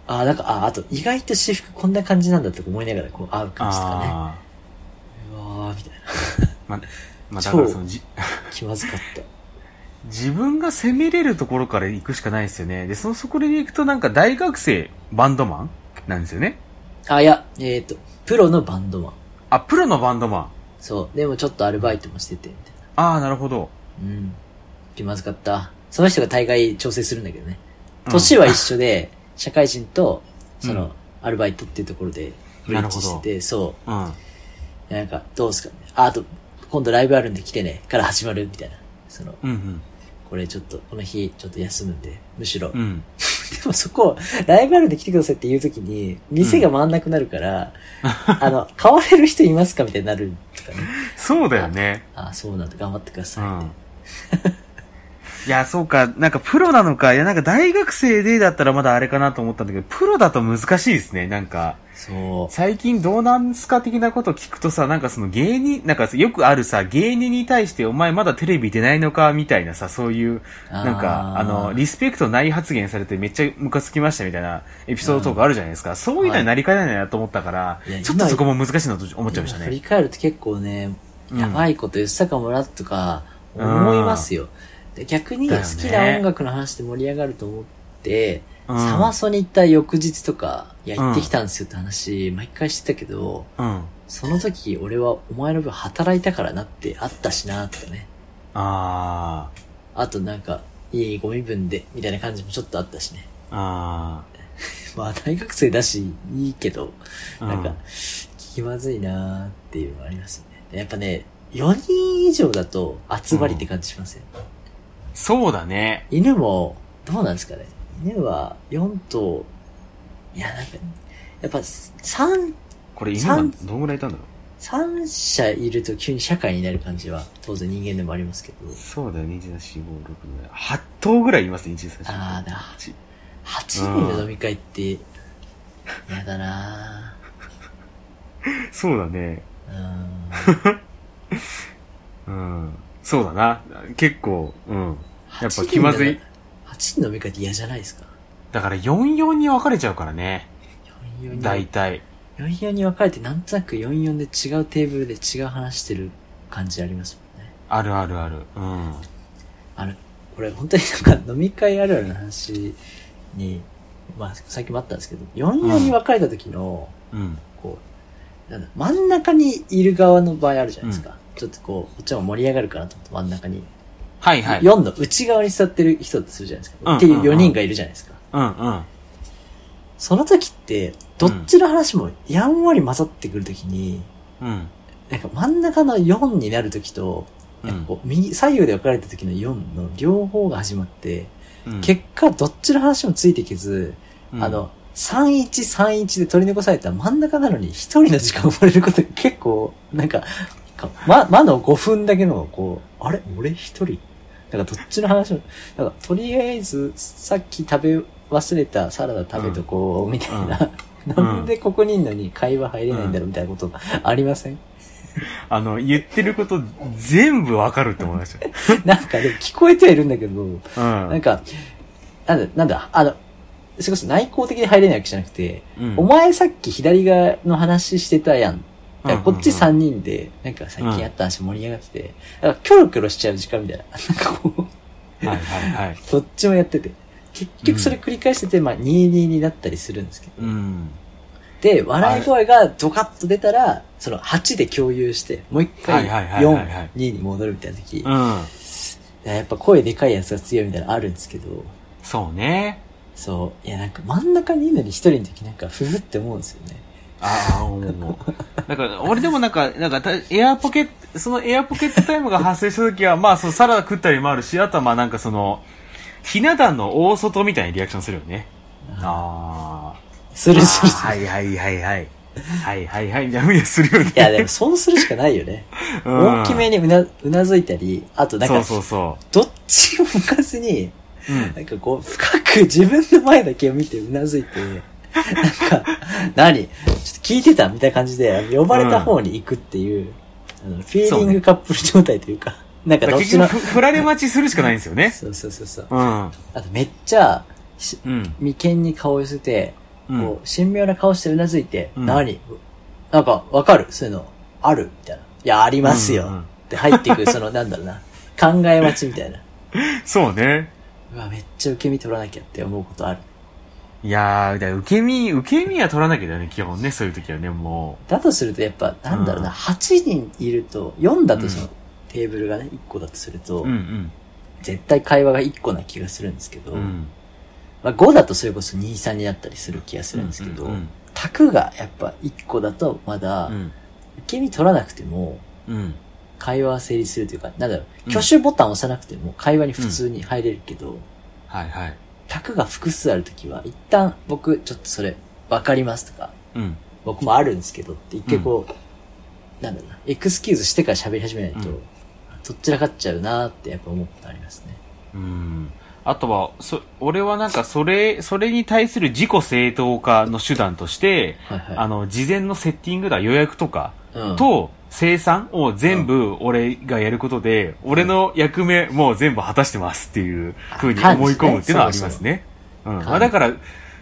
あ、なんか、あ、あと意外と私服こんな感じなんだとか思いながらこう会う感じとかね。あうわー、みたいな。あ。ま、まあ、だからそのじ、気まずかった。自分が攻めれるところから行くしかないですよね。で、その、そこで行くとなんか大学生バンドマンなんですよね。あ、いや、えっ、と、プロのバンドマン。あ、プロのバンドマン。そう。でもちょっとアルバイトもしてて、みたいああ、なるほど。な。うん。気まずかった。その人が大概調整するんだけどね。年は一緒で、社会人と、その、うんアルバイトっていうところで、ブリッジしてて、そうん。う。なんか、どうすかね。あ、あと、今度ライブあるんで来てね、から始まる、みたいな。その、うんうん。これちょっと、この日、ちょっと休むんで、むしろ。でうん。もそこ、ライブあるんで来てくださいって言うときに、店が回んなくなるから、あの、買われる人いますかみたいになるとかね。そうだよね。あ、そうなんだ、頑張ってくだうさいって。ん。いや、そうか。なんかプロなのか。いや、なんか大学生でだったらまだあれかなと思ったんだけど、プロだと難しいですね。なんか、そう。最近どうなんすか的なこと聞くとさ、なんかその芸人、なんかよくあるさ、芸人に対してお前まだテレビ出ないのかみたいなさ、そういう、なんか、あの、リスペクトない発言されてめっちゃムカつきましたみたいなエピソードとかあるじゃないですか。そういうのになりかねないなと思ったから、いやちょっとそこも難しいなと思っちゃいました今振りね。返ると結構ね、うんやばいこと言ってたかもなとか、思いますよ。で逆に好きな音楽の話で盛り上がると思って、うんサマソに行った翌日とか、いや、行ってきたんですよって話、毎回してたけど、うん。その時俺はお前の分働いたからなってあったしな、とかね。ああとなんか、いいゴミ分で、みたいな感じもちょっとあったしね。ー。あ まあ大学生だし、いいけど、ー。なんかうん、気まずいなーっていうのがありますよね。でやっぱね、4人以上だと集まりって感じしますよ。そうだね。犬も、どうなんですかね。犬は4頭、いやなんか、やっぱ3、これ犬三がどんぐらいいたんだろ3社いると急に社会になる感じは当然人間でもありますけど、う。そうだよ、2、4、5、6、8頭ぐらいいますね、1、2、3、4。あーだ8 8人で飲み会って、嫌だな そうだね。ーうーん。うん。そうだな。結構、うん。やっぱ8人気まずい。8人飲み会って嫌じゃないですか。だから44に分かれちゃうからね。44に大体。44に分かれてなんとなく44で違うテーブルで違う話してる感じありますもんね。あるあるある。うん。あの、これ本当になんか飲み会あるあるの話に、まあさっきもあったんですけど、44に分かれた時の、うん。こう、なんだ、真ん中にいる側の場合あるじゃないですか。ちょっとこう、こっちも盛り上がるかなと思って真ん中に。はいはい。4の内側に座ってる人ってするじゃないですか。うんっていう4人がいるじゃないですか。うんうん。その時って、どっちの話もやんわり混ざってくる時に、うん。なんか真ん中の4になる時と、うんなんかこう右、左右で分かれた時の4の両方が始まって、うん。結果どっちの話もついていけず、うんあの、3131で取り残された真ん中なのに一人の時間を生まれることが結構、なんか、かま、魔の5分だけの、こう、あれ？俺一人？なんかどっちの話？も、なんかとりあえずさっき食べ忘れたサラダ食べとこう、みたいな。んなんでここにいんのに会話入れないんだろうみたいなことありません？あの、言ってること全部わかるって思いましたよ。なんかでも聞こえてはいるんだけど、うん。なんか、なんだ、なんだ、あの、それこそ内向的に入れないわけじゃなくて、うんお前さっき左側の話してたやん。だからこっちうんうんうん3人で、なんか最近あった話盛り上がってて、だからキョロキョロしちゃう時間みたいな。なんかこう、はいはいはい。どっちもやってて。結局それ繰り返してて、まあ2-2になったりするんですけど。うん。で、笑い声がドカッと出たら、その8で共有して、もう一回はいはいはいはいはい4、2に戻るみたいな時、うん。やっぱ声でかいやつが強いみたいなのあるんですけど、そうね。そう。いや、なんか真ん中にいるのに一人の時なんか、ふふって思うんですよね。ああ、もう、もう。だから、俺でもなんか、なんかた、エアポケット、そのエアポケットタイムが発生した時は、まあ、そのサラダ食ったりもあるし、あとはまあなんかその、ひな壇の大外みたいにリアクションするよね。ああ。するするする。はいはいはいはい。はいはいはい、みたいなふうにするよね。いや、でもそうするしかないよね。うん大きめにうな、うなずいたり、あとなんか、そうそうそどっちも向かずに、う。うん。なんかこう、深く自分の前だけを見てうなずいて、なんか、何？ちょっと聞いてたみたいな感じで、呼ばれた方に行くっていう、あの、フィーリングカップル状態というか、なんかどっちの、振られ待ちするしかないんですよね。そうそうそうそう。うん。あとめっちゃ、しうん。眉間に顔を寄せて、うんこう、神妙な顔してうなずいて、うん何？なんか、わかる？そういうの、ある？みたいな。いや、ありますよ。うんうんって入っていく、その、なんだろうな。考え待ちみたいな。そうね。うわ、めっちゃ受け身取らなきゃって思うことある。いやー、受け身、受け身は取らなきゃだよね、基本ね、そういう時はね、もだとすると、やっぱ、なんだろうな、うん8人いると、4だとその、うんテーブルがね、1個だとすると、う。うん絶対会話が1個な気がするんですけど、うん。うん。まあ、5だとそれこそ2、3になったりする気がするんですけど、うん卓がやっぱ1個だとまだ、うん。受け身取らなくても、うん。会話は成立するというか、なんだろう、うん挙手ボタン押さなくても会話に普通に入れるけど、はいはい。卓が複数あるときは、一旦僕ちょっとそれわかりますとか、うん。僕もあるんですけどって一回こう、なんだろうな、エクスキューズしてから喋り始めないと、うんどっちらかっちゃうなーってやっぱ思うことありますね。うん。あとは、そ、俺はなんかそれ、それに対する自己正当化の手段として、はいはい。あの、事前のセッティングだ、予約とか、うん、と、生産を全部俺がやることで、俺の役目もう全部果たしてますっていう風に思い込むっていうのはありますね。うん。まあだから、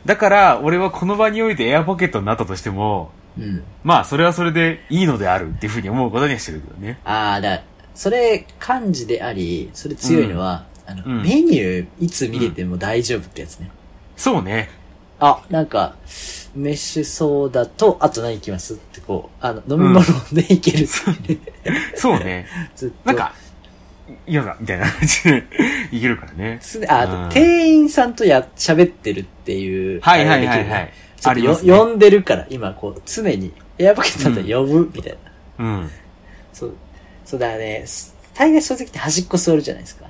だから俺はこの場においてエアポケットになったとしても、うん。まあそれはそれでいいのであるっていう風に思うことにはしてるけどね。ああ、だそれ漢字であり、それ強いのは、あの、うんメニューいつ見れても大丈夫ってやつね。そうね。あ、なんか、メッシュソーダと、あと何いきます？ってこう、あの、飲み物でいけるうね、そうね。ずっと。なんか、嫌だ、みたいな感じでいけるからね。あ、あうんと店員さんとや、喋ってるっていう。はいはいはいはい。ちょっとね。呼んでるから、今こう、常に、エアポケットだったら呼ぶ、みたいな。うん。そう、そうだね。大概そういう時って端っこ座るじゃないですか。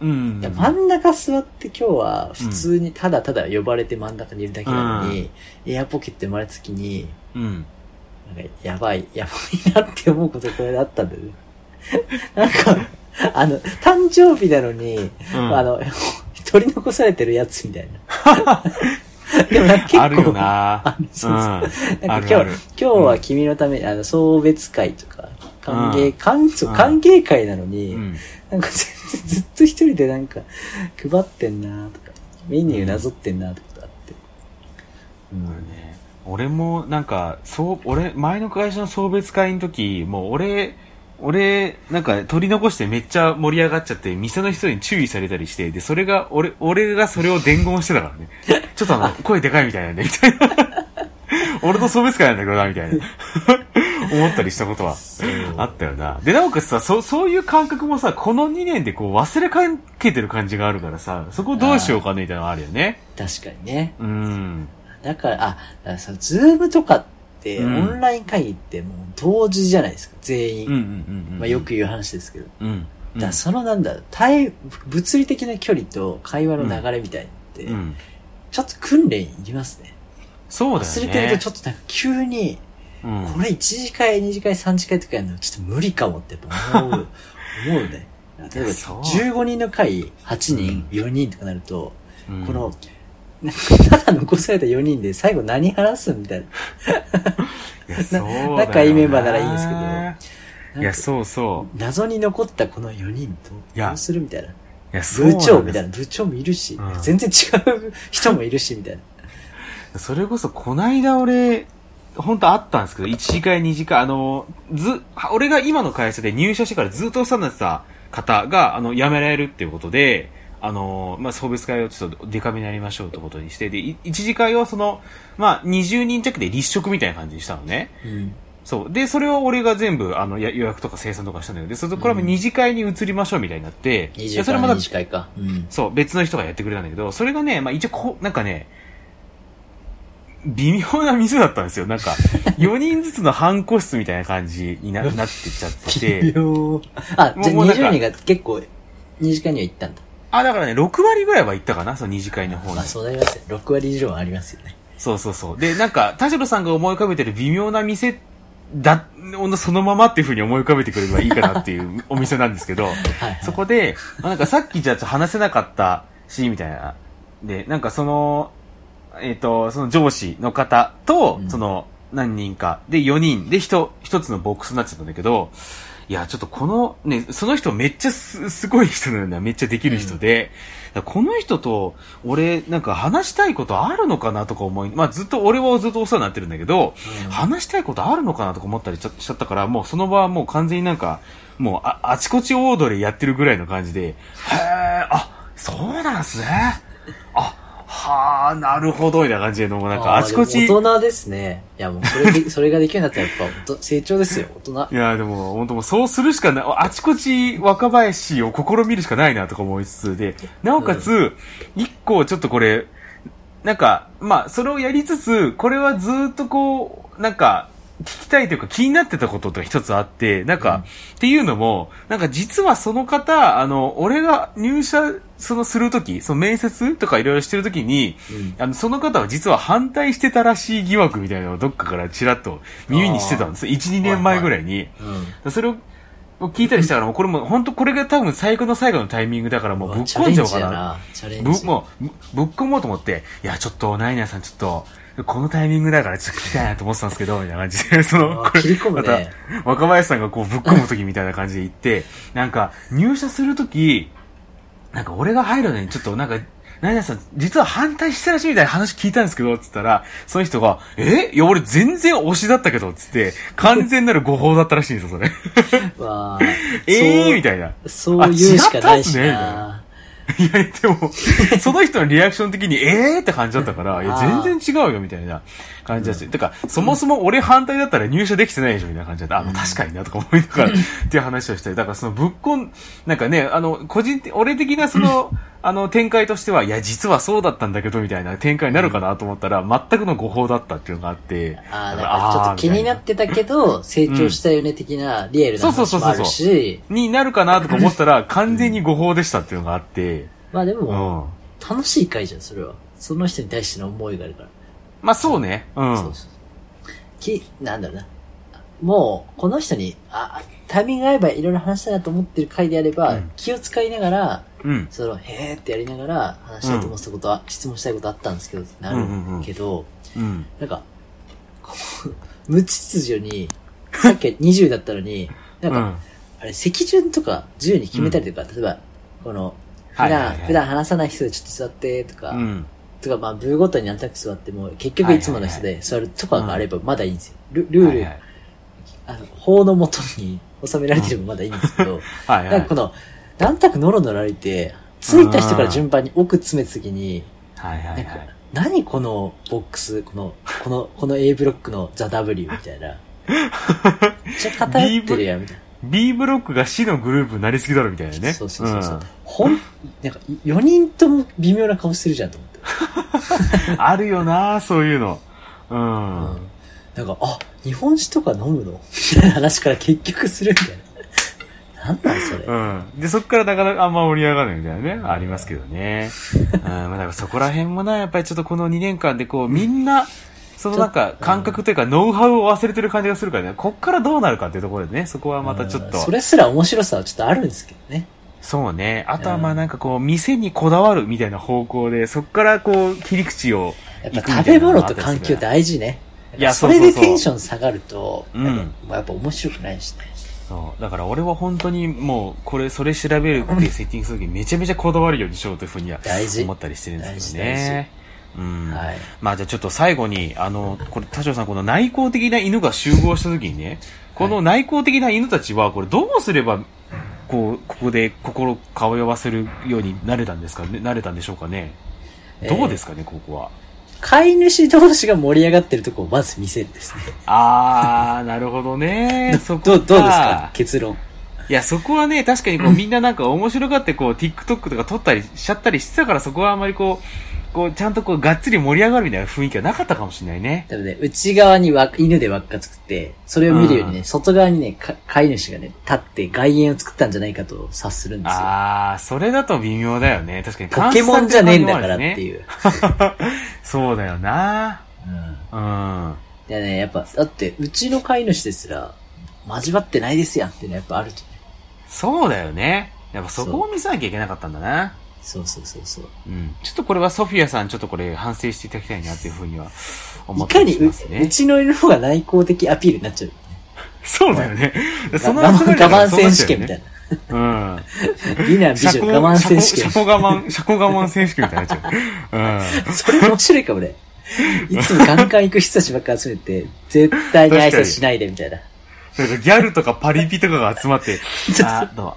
うん真ん中座って今日は普通にただただ呼ばれて真ん中にいるだけなのに、エアポケット生まれた時に、うん。なんか、やばい、やばいなって思うことこれだったんだよね。なんか、あの、誕生日なのに、うんあの、取り残されてるやつみたいな。でもなんか結構、あるよなそうそううん。なんかあ今日、今日は君のために、あの、送別会とか、歓迎、うん歓歓迎会なのに、うん。なんか全然ずっと一人でなんか、配ってんなとか、メニューなぞってんなとかあって。うんね俺もなんか、そう、俺、前の会社の送別会の時、もう俺、俺、なんか取り残してめっちゃ盛り上がっちゃって、店の人に注意されたりして、で、それが、俺、俺がそれを伝言してたからね。ちょっとあの、声でかいみたいなんで、みたいな。俺と送別会なんだけどな、みたいな。思ったりしたことはあったよな。で、なおかつさ、そ、そういう感覚もさ、この2年でこう忘れかけてる感じがあるからさ、そこどうしようかね、みたいなのあるよね。確かにね。うん。だから、あ、だからさ、ズームとかって、うんオンライン会議ってもう同時じゃないですか、全員。うんうんうんうん。まあよく言う話ですけど。うん。だそのなんだ、対、物理的な距離と会話の流れみたいって、うん。ちょっと訓練いりますね。そうだよね。忘れてるとちょっとなんか急に、うん。これ1次会、2次会、3次会とかやるのちょっと無理かもって思う、思うね。例えばそう15人の会、8人、4人とかなると、うんこの、ただ残された4人で最後何話すみたいな。な仲いいメンバーならいいんですけどいや、そうそう。謎に残ったこの4人とどうするみたいな。いや、そう部長みたいなな。部長もいるし、うん全然違う人もいるし、みたいな。それこそ、こないだ俺、本当あったんですけど、1次会、2次会、あの、ず、俺が今の会社で入社してからずっとお世話になってた方が、あの、辞められるっていうことで、あの、まあ、送別会をちょっとデカめにやりましょうってことにして、で、い一次会をその、まあ、20人弱で立食みたいな感じにしたのね。うん。そう。で、それを俺が全部、あの、や予約とか生産とかしたんだけど、で、それこれも二次会に移りましょうみたいになって、二次でそれまた会二、次会か。うん。そう、別の人がやってくれたんだけど、それがね、まあ一応こう、なんかね、微妙な店だったんですよ。なんか、4人ずつの半個室みたいな感じにな なってっちゃってて、あ、じゃあもうなんか20人が結構、二次会には行ったんだ。あ、だからね、6割ぐらいは行ったかな、その二次会の方にまあ。そうなりますよ。6割以上はありますよね。そうそうそう。で、なんか、田代さんが思い浮かべてる微妙な店だ、そのままっていう風に思い浮かべてくれればいいかなっていうお店なんですけど、はい、はい。そこで、まあなんかさっきじゃあちょっと話せなかったし、みたいな。で、なんかその、えっ、と、その上司の方と、うん。その何人か、で4人。で一、一つのボックスになっちゃったんだけど、いや、ちょっとこの、ね、その人めっちゃす、すごい人なんだ。めっちゃできる人で、だからこの人と、俺、なんか話したいことあるのかなとか思い、まあずっと、俺はずっとお世話になってるんだけど、うん。話したいことあるのかなとか思ったりしちゃしちゃったから、もうその場はもう完全になんか、もうあ、あちこちオードリーやってるぐらいの感じで、へえ、あ、そうなんすね。あ、はあ、なるほど、みたいな感じで、もうなんかあちこち、大人ですね。いやもうそれで、それができるようになったらやっぱ、成長ですよ、大人。いや、でも、本当もうそうするしかない、あちこち若林を試みるしかないなとか思いつつで、なおかつ、一個ちょっとこれ、なんか、まあ、それをやりつつ、これはずっとこう、なんか、聞きたいというか気になってたこととか一つあって、なんか、っていうのも、なんか実はその方、あの、俺が入社、そのするとき、その面接とかいろいろしてるときに、うんあの、その方は実は反対してたらしい疑惑みたいなのをどっかからちらっと耳にしてたんです。1、2年前ぐらいに。うん。それを聞いたりしたから、もうこれも、本当これが多分最後の最後のタイミングだからもうぶっ込んじゃおうかな。ぶ、ジ。もう、ぶぶっ込もうと思って、いや、ちょっと、ナイナーさんちょっと、このタイミングだからちょっと聞きたいなと思ってたんですけど、みたいな感じで、その、これあ切り込むねまた、若林さんがこうぶっ込む時みたいな感じで言って、なんか、入社する時なんか俺が入るのにちょっとなんか、ナイナーさん、実は反対してたらしいみたいな話聞いたんですけど、つったら、その人が、え？いや、俺全然推しだったけど、つって、完全なる誤報だったらしいんですよ、それ。わあえ えー、みたいな。そうそうしかないしあ違ったな。いや、でも、その人のリアクション的に、えーって感じだったから、いや、全然違うよ、みたいな感じだし。てか、そもそも俺反対だったら入社できてないでしょ、みたいな感じだった。あ、まあ確かにな、とか思いながら、っていう話をしたり。だから、そのぶっこん、なんかね、あの、個人的、俺的なその、あの、展開としては、いや、実はそうだったんだけど、みたいな展開になるかなと思ったら、全くの誤報だったっていうのがあって。ああ、だだからちょっと気になってたけど、成長したよね的なリアルなそうそうそうそう話もあるし、になるかなとか思ったら、完全に誤報でしたっていうのがあって、まあでうも、ん。楽しい回じゃん、それは。その人に対しての思いがあるから。まあそうね。うん。そうそう。き、なんだろうな。もう、この人に、あ、タイミング合えばいろいろ話したいなと思ってる回であれば、うん気を使いながら、うん。その、へーってやりながら話したいと思ってたことは、質問したいことあったんですけど、なうんうんうんるけど、うん。なんか、無秩序に、さっきは20だったのに、なんか、うん。あれ、席順とか自由に決めたりとか、例えば、この、普段、はいはいはい普段話さない人でちょっと座ってとか、うん。とか、まあ、部ごとになんとなく座っても、結局いつもの人で座るとかがあればまだいいんですよ。ルルール、はいはいあの、法のもとに収められてればまだいいんですけど、はいはい。なんかこの、なんとなくノロノロ歩いて、着いた人から順番に奥詰めた時に、はいはいはい。、何このボックス、この、この、この A ブロックのザ・ W みたいな。めっちゃ偏ってるやん、みたい B ブロックが死のグループになりすぎだろみたいなな。ね。そうそうそうそう。んほん、なんか、4人とも微妙な顔してるじゃんと思って。あるよなそういうの。うん。うんなんか、あ、日本酒とか飲むの？みたいな話から結局するみたいな。なんそれ？うん。で、そっからなかなかあんま盛り上がらないみたいなね、ありますけどね。うん、まあだからそこら辺もな、やっぱりちょっとこの2年間でこう、みんな、そのなんか感覚というか、ノウハウを忘れてる感じがするからね、こっからどうなるかっていうところでね、そこはまたちょっとうん。それすら面白さはちょっとあるんですけどね。そうね。あとはまあなんかこう、店にこだわるみたいな方向で、そっからこう、切り口をやっぱ食べ物と環境大事ね。いやそれでテンション下がると、うんやっぱ面白くないしね。そう。だから俺は本当にもう、これ、それ調べるってセッティングするときにめちゃめちゃこだわるようにしようというふうには思ったりしてるんですけどね。うん。はい。まあじゃあちょっと最後に、あの、これ、田代さん、この内向的な犬が集合したときにね、この内向的な犬たちは、これどうすれば、こう、ここで心通わせるようになれたんですか？ね、なれたんでしょうかね？どうですかね、ここは。飼い主同士が盛り上がってるとこをまず見せるですね。あー、なるほどね。そこどう、どうですか？結論。いや、そこはね、確かにこう、みんななんか面白がってこう、TikTok とか撮ったりしちゃったりしてたから、そこはあまりこう、こう、ちゃんとこう、がっつり盛り上がるみたいな雰囲気はなかったかもしれないね。多分ね、内側にわ犬で輪っか作って、それを見るようにね、うん外側にね、か飼い主がね、立って外縁を作ったんじゃないかと察するんですよ。あー、それだと微妙だよね。確かに。ポケモンじゃねえんだからってう。いう。そうだよなうん。うん。でね、やっぱ、だって、うちの飼い主ですら、交わってないですやんっていうのはやっぱあるとね。そうだよね。やっぱそこを見せなきゃいけなかったんだな。そうそうそうそう。うん。ちょっとこれはソフィアさん、ちょっとこれ反省していただきたいなっていうふうには思いったりかにうしますね。うちの犬の方が内向的アピールになっちゃう。そうだよね。その我慢我慢選手権みたいな。うん。な。美男美女我慢選手権。車庫我慢、車庫我慢選手権みたいになっちゃう。それ面白いかもね。いつもガンガン行く人たちばっか集めて、絶対に挨拶しないでみたいな。ギャルとかパリピとかが集まって、あ、どうも、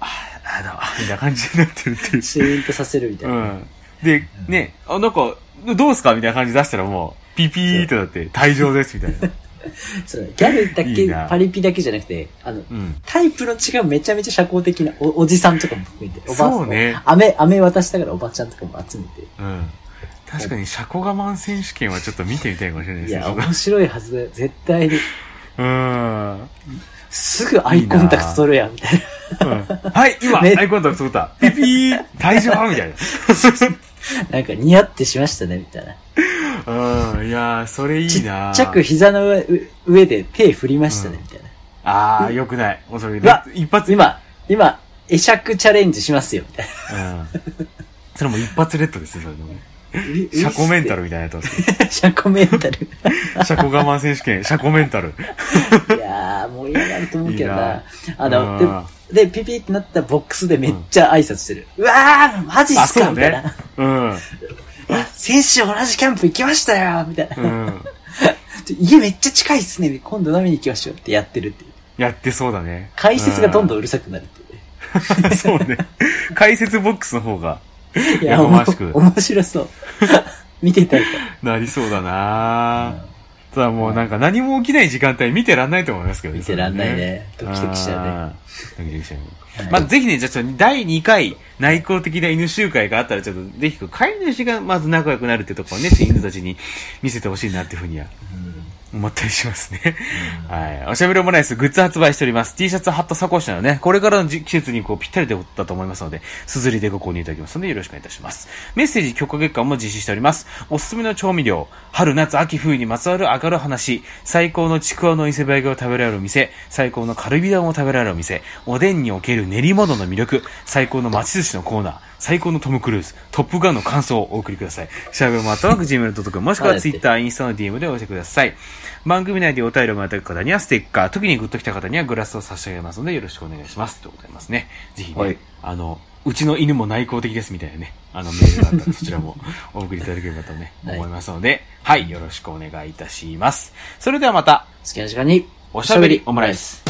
あ、どうも、みたいな感じになってるっていう。シーンとさせるみたいうな。ん。で、ね、あ、なんか、どうすかみたいな感じ出したらもう、ピピーってなって、退場です、みたいな。そうギャルだけいいな、パリピだけじゃなくて、あの、うん。タイプの違うめちゃめちゃ社交的なおおじさんとかも含めて、おばあさん。そうね飴、飴渡したからおばちゃんとかも集めて。うん。確かに、車庫我慢選手権はちょっと見てみたいかもしれないですね。いや、面白いはずだよ。絶対に。うん。すぐアイコンタクト取るやん、みたいうんはい、今、めアイコンタクト取った。ピピー、退場みたいな。なんか似合ってしましたね、みたいな。な。うん、いやー、それいちいなっちゃく膝の上上で手振りましたね、みたいな。あー、よくない。もうそれ、一発、今、今、会釈チャレンジしますよ、みたいうん。それも一発レッドですね、それでもね。な。車庫メンタルみたいなやつ。シャコメンタル。車庫我慢選手権、車庫メンタル。いやー、もう嫌がると思うけどな。いいなあの、うんで、で、ピピってなったボックスでめっちゃ挨拶してる。うわー、マジっあ、すか、みたいなね。。うん。あ先週同じキャンプ行きましたよみたいな。うん。家めっちゃ近いっすね。今度飲みに行きましょうってやってるっていう。やってそうだね。解説がどんどん。んうるさくなるっていうね。そうね。解説ボックスの方が、いや、面白そう。見てたいかなりそうだなただもうなんか何も起きない時間帯見てらんないと思いますけどね。見てらんないね。それドキドキしちゃうね。ドキドキしちゃうね。はい。まあ、ぜひね、じゃあちょっと第2回内向的な犬集会があったら、ちょっとぜひ、飼い主がまず仲良くなるってところをね、犬たちに見せてほしいなっていうふうには思ったりしますね。はい。おしゃべりオムライスグッズ発売しております。T シャツ、ハット、サコッシュなのね、これからの時季節にこうぴったりでだと思いますので、すずりでご購入いただきますのでよろしくお願いいたします。メッセージ許可月間も実施しております。おすすめの調味料、春、夏、秋、冬にまつわる明るい話、最高のちくわの伊勢梅がを食べられるお店、最高のカルビダンを食べられるお店、おでんにおける練り物の魅力、最高の町寿司のコーナー、最高のトム・クルーズ、トップガンの感想をお送りください。シャーベルマットワーク Gmail.com もしくは Twitter、インスタの DM でお寄せください。番組内でお便りをもらった方にはステッカー、特にグッときた方にはグラスを差し上げますのでよろしくお願いします。とございますね。ぜひね、はいあの、うちの犬も内向的ですみたいなね、あのメールがあったらそちらもお送りいただければとね、はい思いますので、はい、よろしくお願いいたします。それではまた、好きな時間に、おしゃべりオムライス。